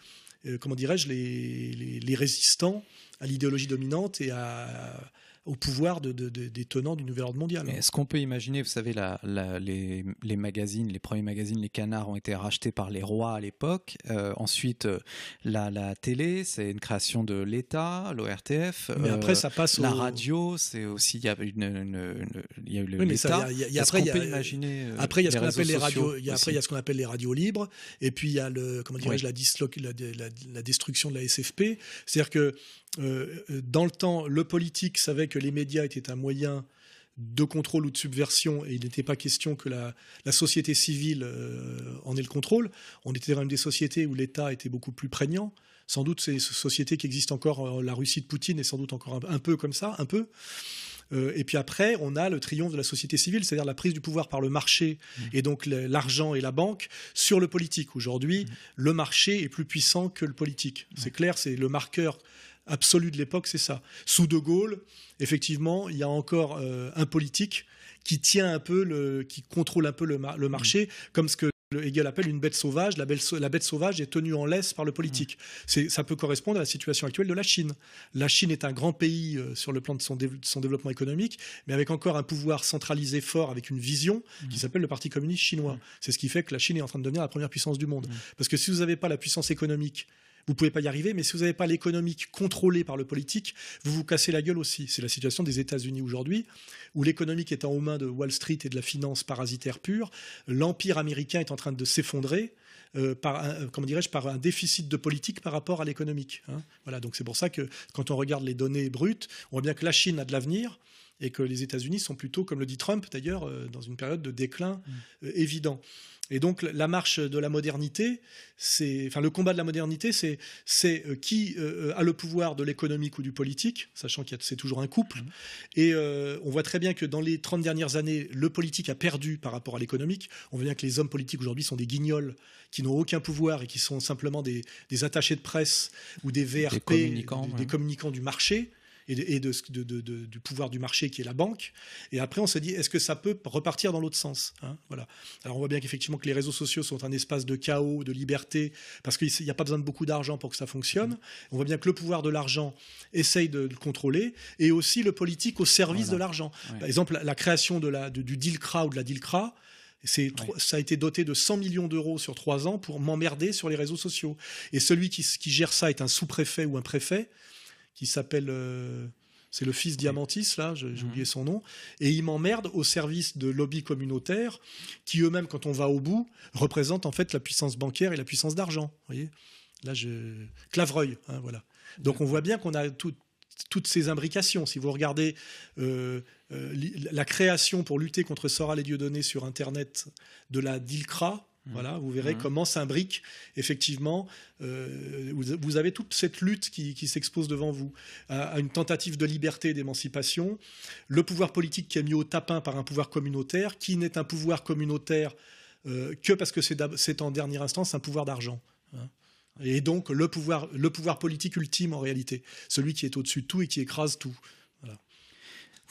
euh, comment dirais-je, les, les, les résistants à l'idéologie dominante et à, au pouvoir de, de- de- des tenants du nouvel ordre mondial. Mais Est-ce qu'on peut imaginer, vous savez, la- la- les, les magazines, les premiers magazines, les canards ont été rachetés par les rois à l'époque. Euh, ensuite, euh, la, la télé, c'est une création de l'État, l'ORTF. Mais Euh, après, ça passe la au- radio, c'est aussi il y a une, une- une- il y a eu le- Oui, mais ça, l'État. Est-ce après, il y a- peut imaginer euh, Après, il y a ce qu'on appelle les radios. sociaux Il y a, aussi après, il y a ce qu'on appelle les radios libres. Et puis, il y a le, comment dirais-je, Oui. la, la, la- la destruction de la SFP. C'est-à-dire que euh, dans le temps, le politique savait que les médias étaient un moyen de contrôle ou de subversion, et il n'était pas question que la, la société civile euh, en ait le contrôle. On était dans une des sociétés où l'État était beaucoup plus prégnant. Sans doute, ces sociétés qui existent encore, euh, la Russie de Poutine est sans doute encore un, un peu comme ça, un peu. Euh, et puis après, on a le triomphe de la société civile, c'est-à-dire la prise du pouvoir par le marché et donc l'argent et la banque sur le politique. Aujourd'hui, le marché est plus puissant que le politique. C'est clair, c'est le marqueur absolu de l'époque, c'est ça. Sous De Gaulle, effectivement, il y a encore euh, un politique qui tient un peu, le, qui contrôle un peu le, mar- le marché, comme ce que Hegel appelle une bête sauvage. La bête, sau- la bête sauvage est tenue en laisse par le politique. C'est, ça peut correspondre à la situation actuelle de la Chine. La Chine est un grand pays euh, sur le plan de son, dév- de son développement économique, mais avec encore un pouvoir centralisé fort, avec une vision qui s'appelle le Parti communiste chinois. C'est ce qui fait que la Chine est en train de devenir la première puissance du monde. Parce que si vous n'avez pas la puissance économique, vous pouvez pas y arriver, mais si vous n'avez pas l'économique contrôlée par le politique, vous vous cassez la gueule aussi. C'est la situation des États-Unis aujourd'hui, où l'économique étant aux mains de Wall Street et de la finance parasitaire pure, l'empire américain est en train de s'effondrer. euh, par un, euh, comment dirais-je par un déficit de politique par rapport à l'économique. hein. Voilà, donc c'est pour ça que quand on regarde les données brutes, on voit bien que la Chine a de l'avenir et que les États-Unis sont plutôt, comme le dit Trump d'ailleurs, euh, dans une période de déclin euh, évident. Et donc la marche de la modernité, c'est, enfin le combat de la modernité, c'est, c'est euh, qui euh, a le pouvoir de l'économique ou du politique, sachant qu'il c'est toujours un couple. Et euh, on voit très bien que dans les 30 dernières années, le politique a perdu par rapport à l'économique. On voit bien que les hommes politiques aujourd'hui sont des guignols qui n'ont aucun pouvoir et qui sont simplement des, des attachés de presse ou des VRP, communicants, des, ouais. des communicants du marché et, de, et du pouvoir du marché qui est la banque. Et après, on se dit, est-ce que ça peut repartir dans l'autre sens hein Voilà. Alors, on voit bien qu'effectivement que les réseaux sociaux sont un espace de chaos, de liberté, parce qu'il n'y a pas besoin de beaucoup d'argent pour que ça fonctionne. On voit bien que le pouvoir de l'argent essaye de le contrôler, et aussi le politique au service Voilà. de l'argent. Ouais. Par exemple, la, la création de la, du DILCRA ou de la c'est tro- ça a été doté de 100 millions d'euros sur trois ans pour m'emmerder sur les réseaux sociaux. Et celui qui gère ça est un sous-préfet ou un préfet qui s'appelle. euh, c'est le fils Diamantis, là, j'ai Mhm. oublié son nom, et il m'emmerde au service de lobbies communautaires qui eux-mêmes, quand on va au bout, représentent en fait la puissance bancaire et la puissance d'argent. Vous voyez Là, je. Clavreuil, hein, voilà. Donc on voit bien qu'on a tout- toutes ces imbrications. Si vous regardez euh, euh, la création pour lutter contre Soral et Dieudonné sur Internet de la DILCRA, voilà, vous verrez Mhm. comment s'imbrique effectivement. euh, vous, vous avez toute cette lutte qui, qui s'expose devant vous à, à une tentative de liberté et d'émancipation. Le pouvoir politique qui est mis au tapin par un pouvoir communautaire, qui n'est un pouvoir communautaire euh, que parce que c'est en dernière instance un pouvoir d'argent. hein. Et donc le pouvoir, le pouvoir politique ultime en réalité, celui qui est au-dessus de tout et qui écrase tout.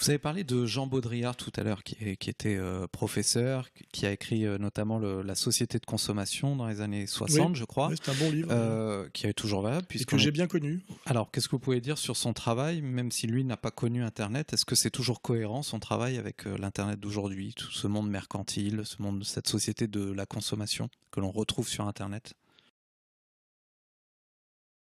Vous avez parlé de Jean Baudrillard tout à l'heure, qui, était euh, professeur, qui a écrit euh, notamment le- La Société de consommation dans les années 60, Oui. je crois, c'est un bon livre euh, qui est toujours valable. et que j'ai bien connu. Alors, qu'est-ce que vous pouvez dire sur son travail, même si lui n'a pas connu Internet? Est-ce que c'est toujours cohérent son travail avec l'Internet d'aujourd'hui, tout ce monde mercantile, ce monde, cette société de la consommation que l'on retrouve sur Internet?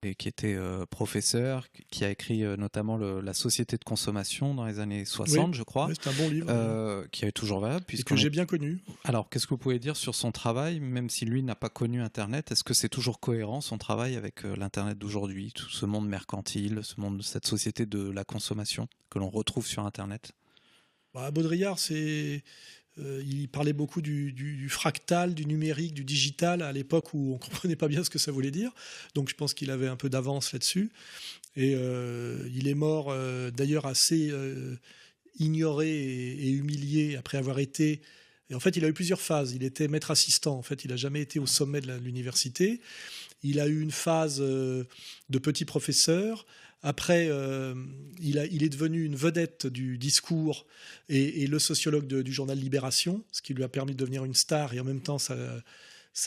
Et qui était euh, professeur, qui a écrit euh, notamment le, La Société de consommation dans les années 60, Oui, je crois, c'est un bon livre. euh, qui est toujours valable. et que j'ai est- bien connu. Alors, qu'est-ce que vous pouvez dire sur son travail, même si lui n'a pas connu Internet? Est-ce que c'est toujours cohérent son travail avec l'Internet d'aujourd'hui, tout ce monde mercantile, ce monde, cette société de la consommation que l'on retrouve sur Internet? Bah, Baudrillard, c'est, il parlait beaucoup du, fractal, du numérique, du digital à l'époque où on (laughs) comprenait pas bien ce que ça voulait dire. Donc je pense qu'il avait un peu d'avance là-dessus. Et euh, il est mort euh, d'ailleurs assez euh, ignoré et, humilié après avoir été. En fait, il a eu plusieurs phases. Il était maître assistant. En fait, il n'a jamais été au sommet de l'université. Il a eu une phase euh, de petit professeur. Après, euh, il, est devenu une vedette du discours et, le sociologue du journal Libération, ce qui lui a permis de devenir une star et en même temps ça,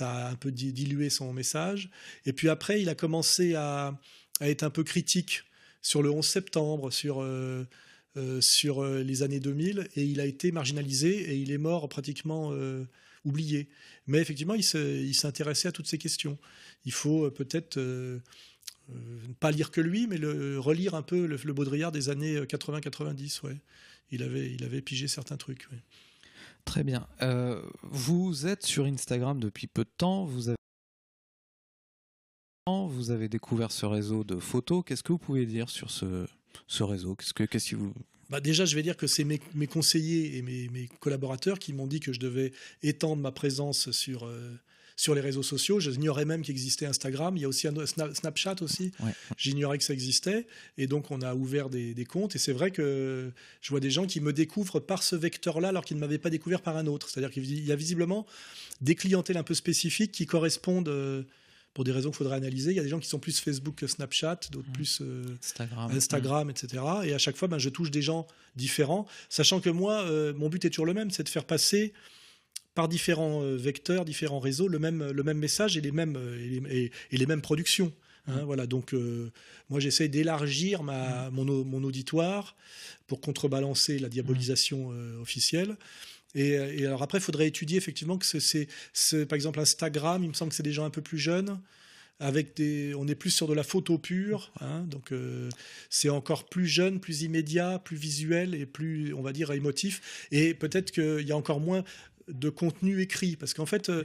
a un peu di- dilué son message. Et puis après, il a commencé à, être un peu critique sur le 11 septembre, sur, euh, euh, les années 2000, et il a été marginalisé et il est mort pratiquement oublié. Mais effectivement, il s'intéressait à toutes ces questions. Il faut peut-être ne pas lire que lui, mais le, relire un peu le, le Baudrillard des années 80-90. Ouais. Il, avait, il avait pigé certains trucs. ouais. Très bien. Euh, vous êtes sur Instagram depuis peu de temps. Vous avez vous avez découvert ce réseau de photos. Qu'est-ce que vous pouvez dire sur ce, ce réseau? Qu'est-ce que qu'est-ce qui vous Bah déjà, je vais dire que c'est mes, mes conseillers et mes, mes collaborateurs qui m'ont dit que je devais étendre ma présence sur, euh, sur les réseaux sociaux. J'ignorais même qu'il existait Instagram. Il y a aussi un Snapchat aussi. Ouais. J'ignorais que ça existait. Et donc, on a ouvert des, des comptes. Et c'est vrai que je vois des gens qui me découvrent par ce vecteur-là alors qu'ils ne m'avaient pas découvert par un autre. C'est-à-dire qu'il y a visiblement des clientèles un peu spécifiques qui correspondent, euh, pour des raisons qu'il faudrait analyser. Il y a des gens qui sont plus Facebook que Snapchat, d'autres plus... euh, Instagram Instagram, etc. Et à chaque fois, ben, je touche des gens différents, sachant que moi, euh, mon but est toujours le même, c'est de faire passer par différents euh, vecteurs, différents réseaux, le même, le même message et les mêmes, euh, et les, et- et les mêmes productions. hein. Voilà, donc euh, moi j'essaie d'élargir ma, mon, mon auditoire pour contrebalancer la diabolisation euh, officielle. Et, et alors après, il faudrait étudier effectivement que c'est- par exemple Instagram, il me semble que c'est des gens un peu plus jeunes avec des, on est plus sur de la photo pure, hein, donc euh, c'est encore plus jeune, plus immédiat, plus visuel et plus, on va dire, émotif. Et peut-être qu'il y a encore moins de contenu écrit, parce qu'en fait, euh,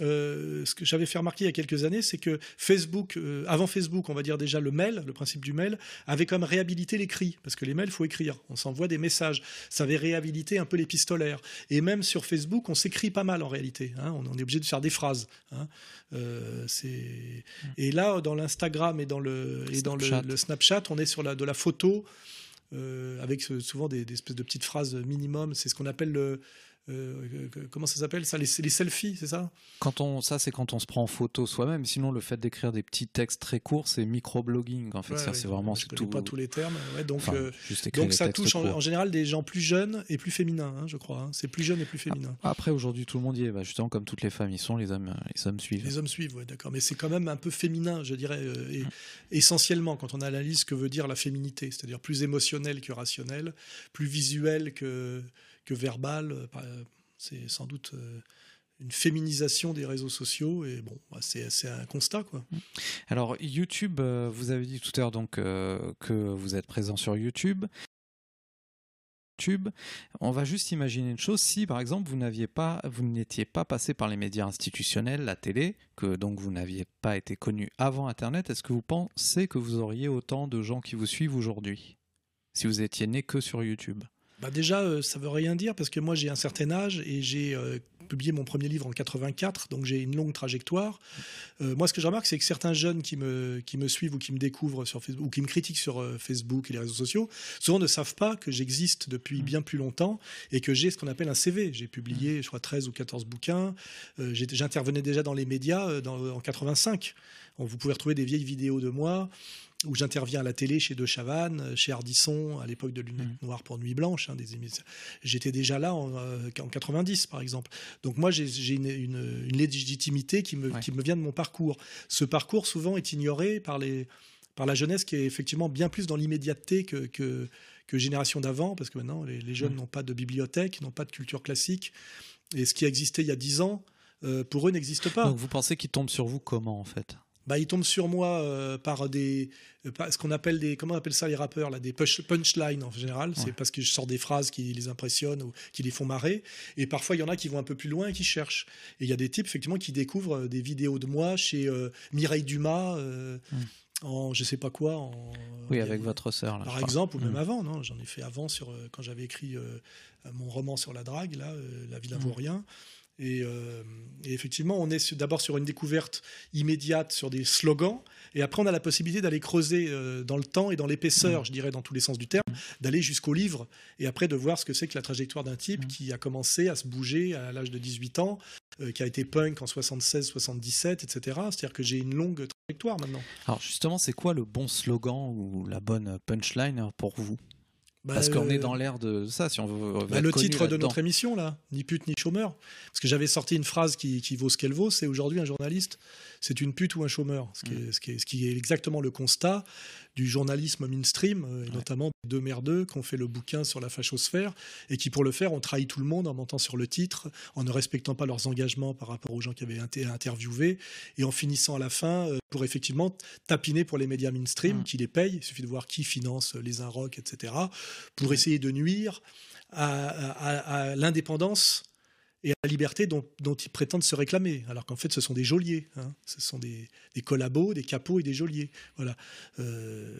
euh, ce que j'avais fait remarquer il y a quelques années, c'est que Facebook, euh, avant Facebook, on va dire déjà le mail, le principe du mail, avait comme réhabilité l'écrit, parce que les mails, faut écrire, on s'envoie des messages, ça avait réhabilité un peu l'épistolaire. Et même sur Facebook, on s'écrit pas mal en réalité, hein, on, on est obligé de faire des phrases. hein. Euh, c'est et là, dans l'Instagram et dans le et dans Snapchat. le Snapchat, on est sur la de la photo euh, avec souvent des, des espèces de petites phrases minimum. C'est ce qu'on appelle le euh, euh, comment ça s'appelle ça les, les selfies, c'est ça? Quand on, ça, c'est quand on se prend en photo soi-même. Sinon, le fait d'écrire des petits textes très courts, c'est microblogging. En fait, Ouais, c'est vraiment Je tout. pas tous les termes. Ouais, donc Enfin, euh, juste donc ça touche en, général des gens plus jeunes et plus féminins, hein, je crois. hein. C'est plus jeune et plus féminin. Après, aujourd'hui, tout le monde y est. Bah, justement, comme toutes les femmes y sont, les hommes, les hommes suivent. Les hommes suivent, ouais, d'accord. Mais c'est quand même un peu féminin, je dirais, euh, et essentiellement quand on analyse ce que veut dire la féminité, c'est-à-dire plus émotionnel que rationnel, plus visuel que, que verbal. euh, euh, C'est sans doute euh, une féminisation des réseaux sociaux, et bon, bah, c'est un constat, quoi. Alors, YouTube, vous avez dit tout à l'heure donc que vous êtes présent sur YouTube. YouTube, on va juste imaginer une chose si par exemple vous n'aviez pas vous n'étiez pas passé par les médias institutionnels, la télé, que donc vous n'aviez pas été connu avant internet, est-ce que vous pensez que vous auriez autant de gens qui vous suivent aujourd'hui si vous étiez né que sur YouTube? Bah déjà, euh, ça veut rien dire parce que moi j'ai un certain âge et j'ai euh, publié mon premier livre en 84, donc j'ai une longue trajectoire. Euh, moi, ce que je remarque, c'est que certains jeunes qui me, qui me suivent ou qui me découvrent sur Facebook ou qui me critiquent sur euh, Facebook et les réseaux sociaux, souvent ne savent pas que j'existe depuis bien plus longtemps et que j'ai ce qu'on appelle un CV. J'ai publié, je crois, 13 ou 14 bouquins. J'intervenais déjà dans les médias en 85. On- Vous pouvez retrouver des vieilles vidéos de moi où j'interviens à la télé chez De Chavannes, chez Ardisson, à l'époque de Lunettes Noires pour Nuit Blanche. hein, des. J'étais déjà là en, euh, en 90, par exemple. Donc moi, j'ai une, une- une légitimité qui me, Ouais. qui me vient de mon parcours. Ce parcours, souvent, est ignoré par, les, par la jeunesse qui est effectivement bien plus dans l'immédiateté que, que, que génération d'avant, parce que maintenant, les, les jeunes Mm. n'ont pas de bibliothèque, n'ont pas de culture classique. Et ce qui existait il y a 10 ans, euh, pour eux, n'existe pas. Donc vous pensez qu'ils tombent sur vous comment en fait? Bah, ils tombent sur moi euh, par des euh, par ce qu'on appelle des comment on appelle ça les rappeurs là des punch- punchlines en général c'est parce que je sors des phrases qui les impressionnent ou qui les font marrer et parfois il y en a qui vont un peu plus loin et qui cherchent et il y a des types effectivement qui découvrent euh, des vidéos de moi chez euh, Mireille Dumas euh, en je sais pas quoi en Oui, a- avec votre sœur. là, par crois. exemple, ou même avant, non? J'en ai fait avant sur euh, quand j'avais écrit euh, mon roman sur la drague, là, euh, La Villa Mm. vaut rien. Et, euh, et effectivement, on est d'abord sur une découverte immédiate sur des slogans, et après on a la possibilité d'aller creuser euh, dans le temps et dans l'épaisseur, Mm. je dirais dans tous les sens du terme, d'aller jusqu'au livre, et après de voir ce que c'est que la trajectoire d'un type Mm. qui a commencé à se bouger à l'âge de 18 ans, euh, qui a été punk en 76, 77, etc. C'est-à-dire que j'ai une longue trajectoire maintenant. Alors justement, c'est quoi le bon slogan ou la bonne punchline pour vous? Bah, Parce qu'on euh, est dans l'ère de ça, si on veut. Bah, le titre de notre émission, là, ni pute ni chômeur. Parce que j'avais sorti une phrase qui, qui vaut ce qu'elle vaut, c'est aujourd'hui un journaliste, c'est une pute ou un chômeur. Ce qui, Mm. est, ce qui est- ce qui est exactement le constat du journalisme mainstream, euh, et Ouais. notamment deux merdeux qui ont fait le bouquin sur la fachosphère, et qui pour le faire ont trahi tout le monde en montant sur le titre, en ne respectant pas leurs engagements par rapport aux gens qui avaient été interviewés, et en finissant à la fin euh, pour effectivement tapiner pour les médias mainstream Mm. qui les payent. Il suffit de voir qui finance les Inrock, etc., pour essayer de nuire à, à- à l'indépendance et à la liberté dont, dont ils prétendent se réclamer, alors qu'en fait ce sont des geôliers, hein. ce sont des, des collabos, des capots et des geôliers. Voilà. Euh,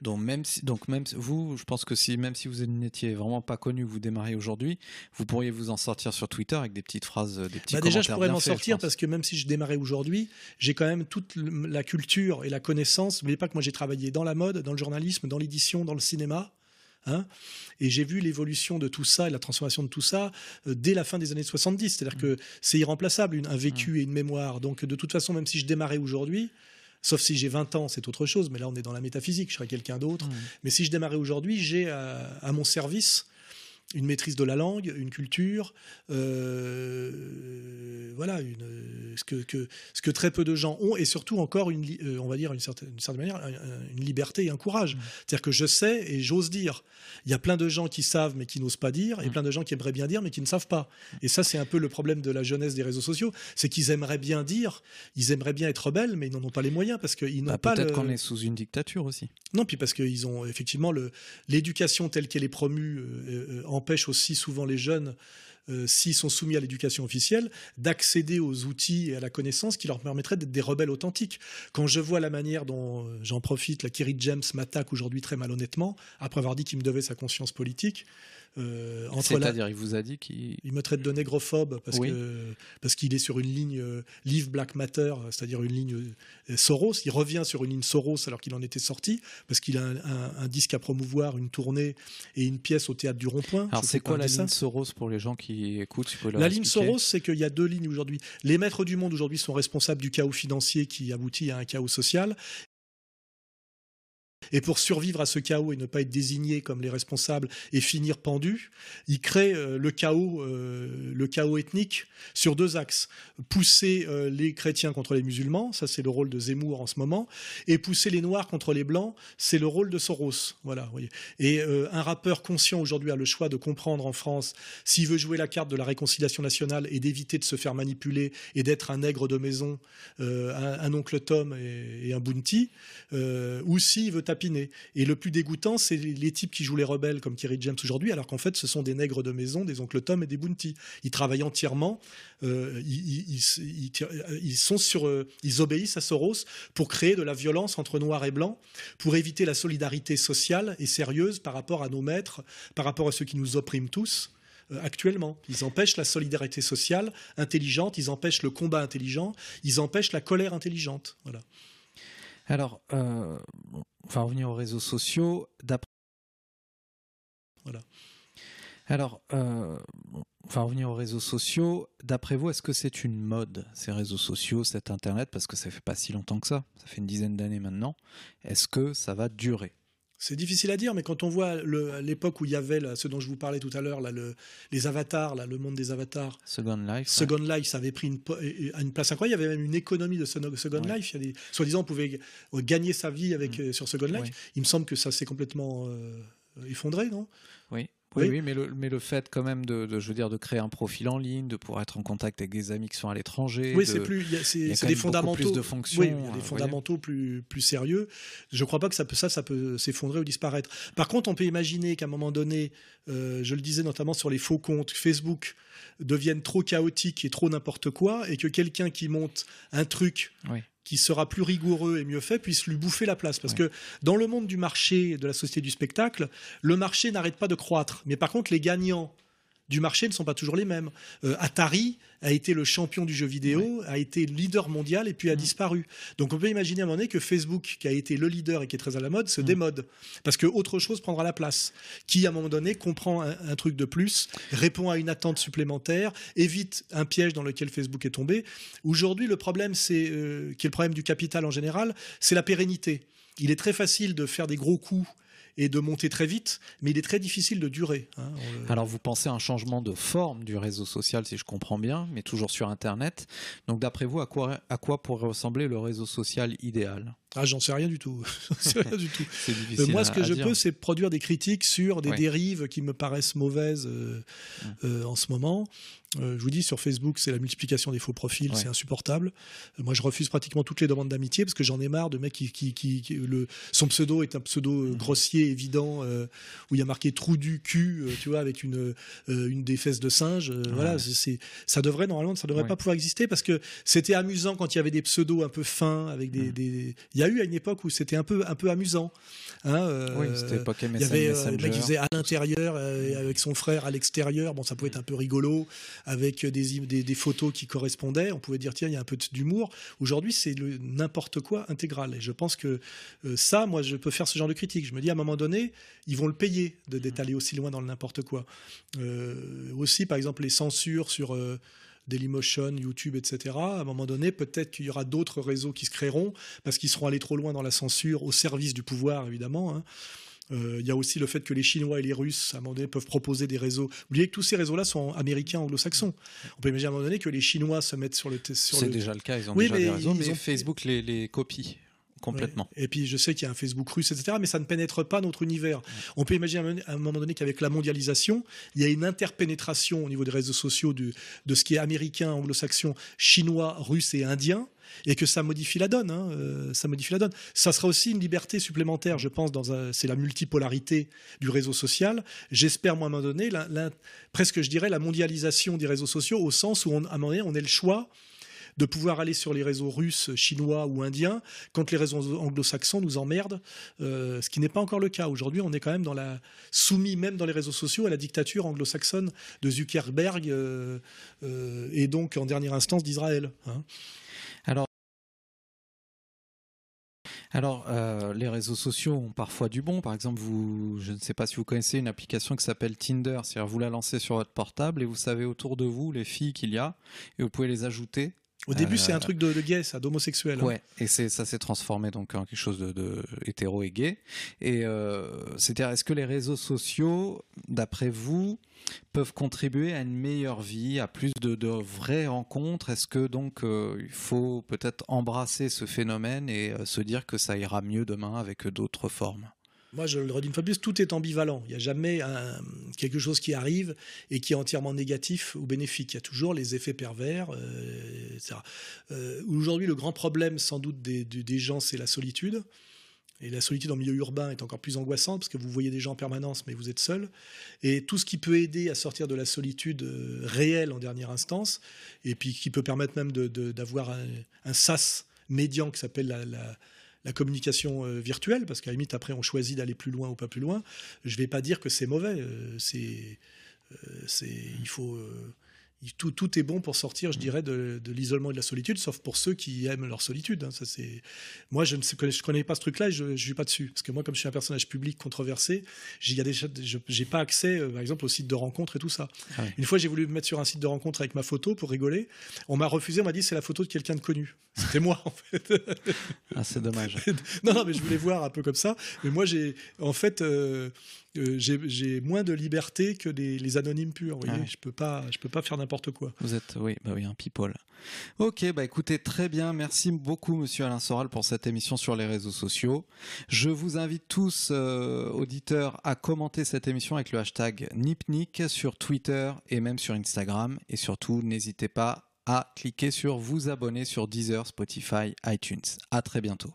Donc même si, donc même vous, je pense que si même si vous n'étiez vraiment pas connu, vous démarrez aujourd'hui, vous pourriez vous en sortir sur Twitter avec des petites phrases, des petits bah déjà, je pourrais m'en sortir parce que même si je démarrais aujourd'hui, j'ai quand même toute la culture et la connaissance. N'oubliez pas que moi j'ai travaillé dans la mode, dans le journalisme, dans l'édition, dans le cinéma. Hein. et j'ai vu l'évolution de tout ça et la transformation de tout ça euh, dès la fin des années 70. C'est-à-dire que c'est irremplaçable, une- un vécu et une mémoire. Donc de toute façon, même si je démarrais aujourd'hui, sauf si j'ai 20 ans, c'est autre chose, mais là on est dans la métaphysique, je serais quelqu'un d'autre. Mm. Mais si je démarrais aujourd'hui, j'ai à, à mon service une maîtrise de la langue, une culture, euh, voilà, une, ce, que, que- ce que très peu de gens ont, et surtout encore, une, euh, on va dire, une certaine, d'une certaine manière, un- un- une liberté et un courage. Mm. C'est-à-dire que je sais et j'ose dire. Il y a plein de gens qui savent mais qui n'osent pas dire, et Mm. plein de gens qui aimeraient bien dire mais qui ne savent pas. Et ça, c'est un peu le problème de la jeunesse des réseaux sociaux, c'est qu'ils aimeraient bien dire, ils aimeraient bien être rebelles, mais ils n'en ont pas les moyens parce qu'ils n'ont Bah, pas Peut-être le... qu'on est sous une dictature aussi. Non, puis parce qu'ils ont effectivement l'éducation telle qu'elle est promue euh, euh, empêche aussi souvent les jeunes, euh, s'ils sont soumis à l'éducation officielle, d'accéder aux outils et à la connaissance qui leur permettraient d'être des rebelles authentiques. Quand je vois la manière dont, euh, j'en profite, la Kerry James m'attaque aujourd'hui très malhonnêtement, après avoir dit qu'il me devait sa conscience politique, euh, la, C'est-à-dire, il vous a dit qu'il. il me traite de négrophobe parce Oui. que parce qu'il est sur une ligne euh, Leave Black Matter, c'est-à-dire une ligne euh, Soros. Il revient sur une ligne Soros alors qu'il en était sorti parce qu'il a un, un- un disque à promouvoir, une tournée et une pièce au théâtre du Rond-Point. Alors c'est quoi la dessin. ligne Soros pour les gens qui écoutent? La ligne Soros, c'est qu'il y a deux lignes aujourd'hui. Les maîtres du monde aujourd'hui sont responsables du chaos financier qui aboutit à un chaos social. Et pour survivre à ce chaos et ne pas être désigné comme les responsables et finir pendu, ils créent euh, le chaos, euh, le chaos ethnique sur deux axes pousser euh, les chrétiens contre les musulmans, ça c'est le rôle de Zemmour en ce moment, et pousser les noirs contre les blancs, c'est le rôle de Soros. Voilà, voyez. Et un rappeur conscient aujourd'hui a le choix de comprendre en France s'il veut jouer la carte de la réconciliation nationale et d'éviter de se faire manipuler et d'être un nègre de maison, un, oncle Tom et, un bounty, ou s'il veut Et le plus dégoûtant, c'est les, types qui jouent les rebelles comme Kerry James aujourd'hui, alors qu'en fait, ce sont des nègres de maison, des oncles Tom et des bounty. Ils travaillent entièrement, euh, ils, ils- sont sur, euh, ils obéissent à Soros pour créer de la violence entre noirs et blancs, pour éviter la solidarité sociale et sérieuse par rapport à nos maîtres, par rapport à ceux qui nous oppriment tous euh, actuellement. Ils empêchent la solidarité sociale intelligente, ils empêchent le combat intelligent, ils empêchent la colère intelligente. Voilà. Alors, euh, on va revenir aux réseaux sociaux. Alors, euh, on va revenir aux réseaux sociaux. D'après vous, est-ce que c'est une mode, ces réseaux sociaux, cet Internet? Parce que ça fait pas si longtemps que ça. Ça fait une dizaine d'années maintenant. Est-ce que ça va durer? C'est difficile à dire, mais quand on voit l'époque où il y avait là, ce dont je vous parlais tout à l'heure, le- les avatars, là, le monde des avatars, Second Life Second Life, ça avait pris une, place incroyable. Il y avait même une économie de Second Ouais. Life. Soi-disant, on pouvait gagner sa vie avec, Mm. euh, sur Second Life. Il me semble que ça s'est complètement euh, effondré, non? Oui. Oui, oui, mais, le, mais le fait quand même de, je veux dire, de créer un profil en ligne, de pouvoir être en contact avec des amis qui sont à l'étranger. Oui, c'est plus, c'est des fondamentaux. Plus de fonctions. Oui, des fondamentaux plus, plus sérieux. Je ne crois pas que ça peut, ça, ça peut s'effondrer ou disparaître. Par contre, on peut imaginer qu'à un moment donné, euh, je le disais notamment sur les faux comptes Facebook, deviennent trop chaotiques et trop n'importe quoi, et que quelqu'un qui monte un truc qui sera plus rigoureux et mieux fait puisse lui bouffer la place. Parce que dans le monde du marché, de la société du spectacle, le marché n'arrête pas de croître. Mais par contre, les gagnants du marché ne sont pas toujours les mêmes. Euh, Atari a été le champion du jeu vidéo, a été leader mondial et puis a mm. disparu. Donc on peut imaginer à un moment donné que Facebook, qui a été le leader et qui est très à la mode, se mm. démode. Parce que autre chose prendra la place. Qui, à un moment donné, comprend un, truc de plus, répond à une attente supplémentaire, évite un piège dans lequel Facebook est tombé. Aujourd'hui, le problème, c'est, euh, qui est le problème du capital en général, c'est la pérennité. Il est très facile de faire des gros coups et de monter très vite, mais il est très difficile de durer. Hein, Alors vous pensez à un changement de forme du réseau social, si je comprends bien, mais toujours sur Internet. Donc d'après vous, à quoi, à quoi pourrait ressembler le réseau social idéal? Ah, j'en sais rien du tout. (laughs) du tout. Euh, moi, ce que je peux, c'est produire des critiques sur des dérives qui me paraissent mauvaises euh, euh, en ce moment. je vous dis, sur Facebook, c'est la multiplication des faux profils, c'est insupportable. moi, je refuse pratiquement toutes les demandes d'amitié parce que j'en ai marre de mecs qui, qui, le, son pseudo est un pseudo grossier, évident, où il y a marqué trou du cul, tu vois, avec une, une des fesses de singe. Voilà, c'est, ça devrait normalement, ça devrait pas pouvoir exister parce que c'était amusant quand il y avait des pseudos un peu fins avec des, des il y a eu à une époque où c'était un peu, un peu amusant. Hein, euh, oui, c'était époque MSN, Il y avait euh, le mec qui faisait à l'intérieur euh, avec son frère à l'extérieur. Bon, ça pouvait être un peu rigolo avec des, des, des, photos qui correspondaient. On pouvait dire tiens, il y a un peu d'humour. Aujourd'hui, c'est n'importe quoi intégral. Et je pense que ça, moi, je peux faire ce genre de critique. Je me dis à un moment donné, ils vont le payer d'étaler aussi loin dans le n'importe quoi. aussi, par exemple, les censures sur Dailymotion, YouTube, etc. À un moment donné, peut-être qu'il y aura d'autres réseaux qui se créeront parce qu'ils seront allés trop loin dans la censure, au service du pouvoir, évidemment. Hein. Euh, il y a aussi le fait que les Chinois et les Russes, à un moment donné, peuvent proposer des réseaux. Oubliez que tous ces réseaux-là sont américains, anglo-saxons. On peut imaginer à un moment donné que les Chinois se mettent sur le. C'est déjà le cas, ils ont déjà des réseaux, mais, Facebook les, les copie complètement. Et puis je sais qu'il y a un Facebook russe, etc. Mais ça ne pénètre pas notre univers. On peut imaginer à un moment donné qu'avec la mondialisation, il y a une interpénétration au niveau des réseaux sociaux de, de ce qui est américain, anglo-saxon, chinois, russe et indien et que ça modifie la donne. Hein, euh, ça modifie la donne. Ça sera aussi une liberté supplémentaire, je pense. C'est la multipolarité du réseau social. J'espère, moi, à un moment donné, presque, je dirais, la mondialisation des réseaux sociaux au sens où, on, à un moment donné, on ait le choix de pouvoir aller sur les réseaux russes, chinois ou indiens quand les réseaux anglo-saxons nous emmerdent, euh, ce qui n'est pas encore le cas. Aujourd'hui, on est quand même dans la soumis, même dans les réseaux sociaux, à la dictature anglo-saxonne de Zuckerberg euh, euh, et donc en dernière instance d'Israël. Hein. Alors, alors, les réseaux sociaux ont parfois du bon. Par exemple, vous, je ne sais pas si vous connaissez une application qui s'appelle Tinder. C'est-à-dire, vous la lancez sur votre portable et vous savez autour de vous les filles qu'il y a et vous pouvez les ajouter au début, c'est un euh, truc de, de gay, ça, d'homosexuel. Hein. Ouais, et c'est ça s'est transformé donc en quelque chose de, de hétéro et gay. Et euh, c'est-à-dire, est-ce que les réseaux sociaux, d'après vous, peuvent contribuer à une meilleure vie, à plus de, de vraies rencontres? Est-ce que donc euh, il faut peut-être embrasser ce phénomène et se dire que ça ira mieux demain avec d'autres formes? Moi, je le redis une fois plus, tout est ambivalent. Il n'y a jamais quelque chose qui arrive et qui est entièrement négatif ou bénéfique. Il y a toujours les effets pervers, euh, etc. Euh, aujourd'hui, le grand problème, sans doute, des, gens, c'est la solitude. Et la solitude en milieu urbain est encore plus angoissante parce que vous voyez des gens en permanence, mais vous êtes seul. Et tout ce qui peut aider à sortir de la solitude euh, réelle en dernière instance, et puis qui peut permettre même d'avoir un, sas médian qui s'appelle la la communication euh, virtuelle, parce qu'à la limite, après, on choisit d'aller plus loin ou pas plus loin. Je ne vais pas dire que c'est mauvais. Euh, euh, c'est, il faut tout, tout, est bon pour sortir, je dirais, de, l'isolement et de la solitude, sauf pour ceux qui aiment leur solitude. Hein. Ça, c'est... Moi, je ne connais, je connais pas ce truc-là et je ne suis pas dessus. Parce que moi, comme je suis un personnage public controversé, j'ai, j'ai pas accès, euh, par exemple, aux sites de rencontres et tout ça. Ah Une fois, j'ai voulu me mettre sur un site de rencontre avec ma photo pour rigoler. On m'a refusé, on m'a dit c'est la photo de quelqu'un de connu. C'était moi, en fait. ah, c'est dommage. (laughs) non, non, mais je voulais voir un peu comme ça. Mais moi, j'ai, en fait, euh, euh, j'ai moins de liberté que les, les anonymes purs. Vous voyez, Ouais. je peux pas, je peux pas faire n'importe quoi. Vous êtes, oui, bah oui, un people. Ok, bah écoutez, très bien. Merci beaucoup, monsieur Alain Soral, pour cette émission sur les réseaux sociaux. Je vous invite tous, euh, auditeurs, à commenter cette émission avec le hashtag NipNick sur Twitter et même sur Instagram. Et surtout, n'hésitez pas à cliquer sur vous abonner sur Deezer, Spotify, iTunes. À très bientôt.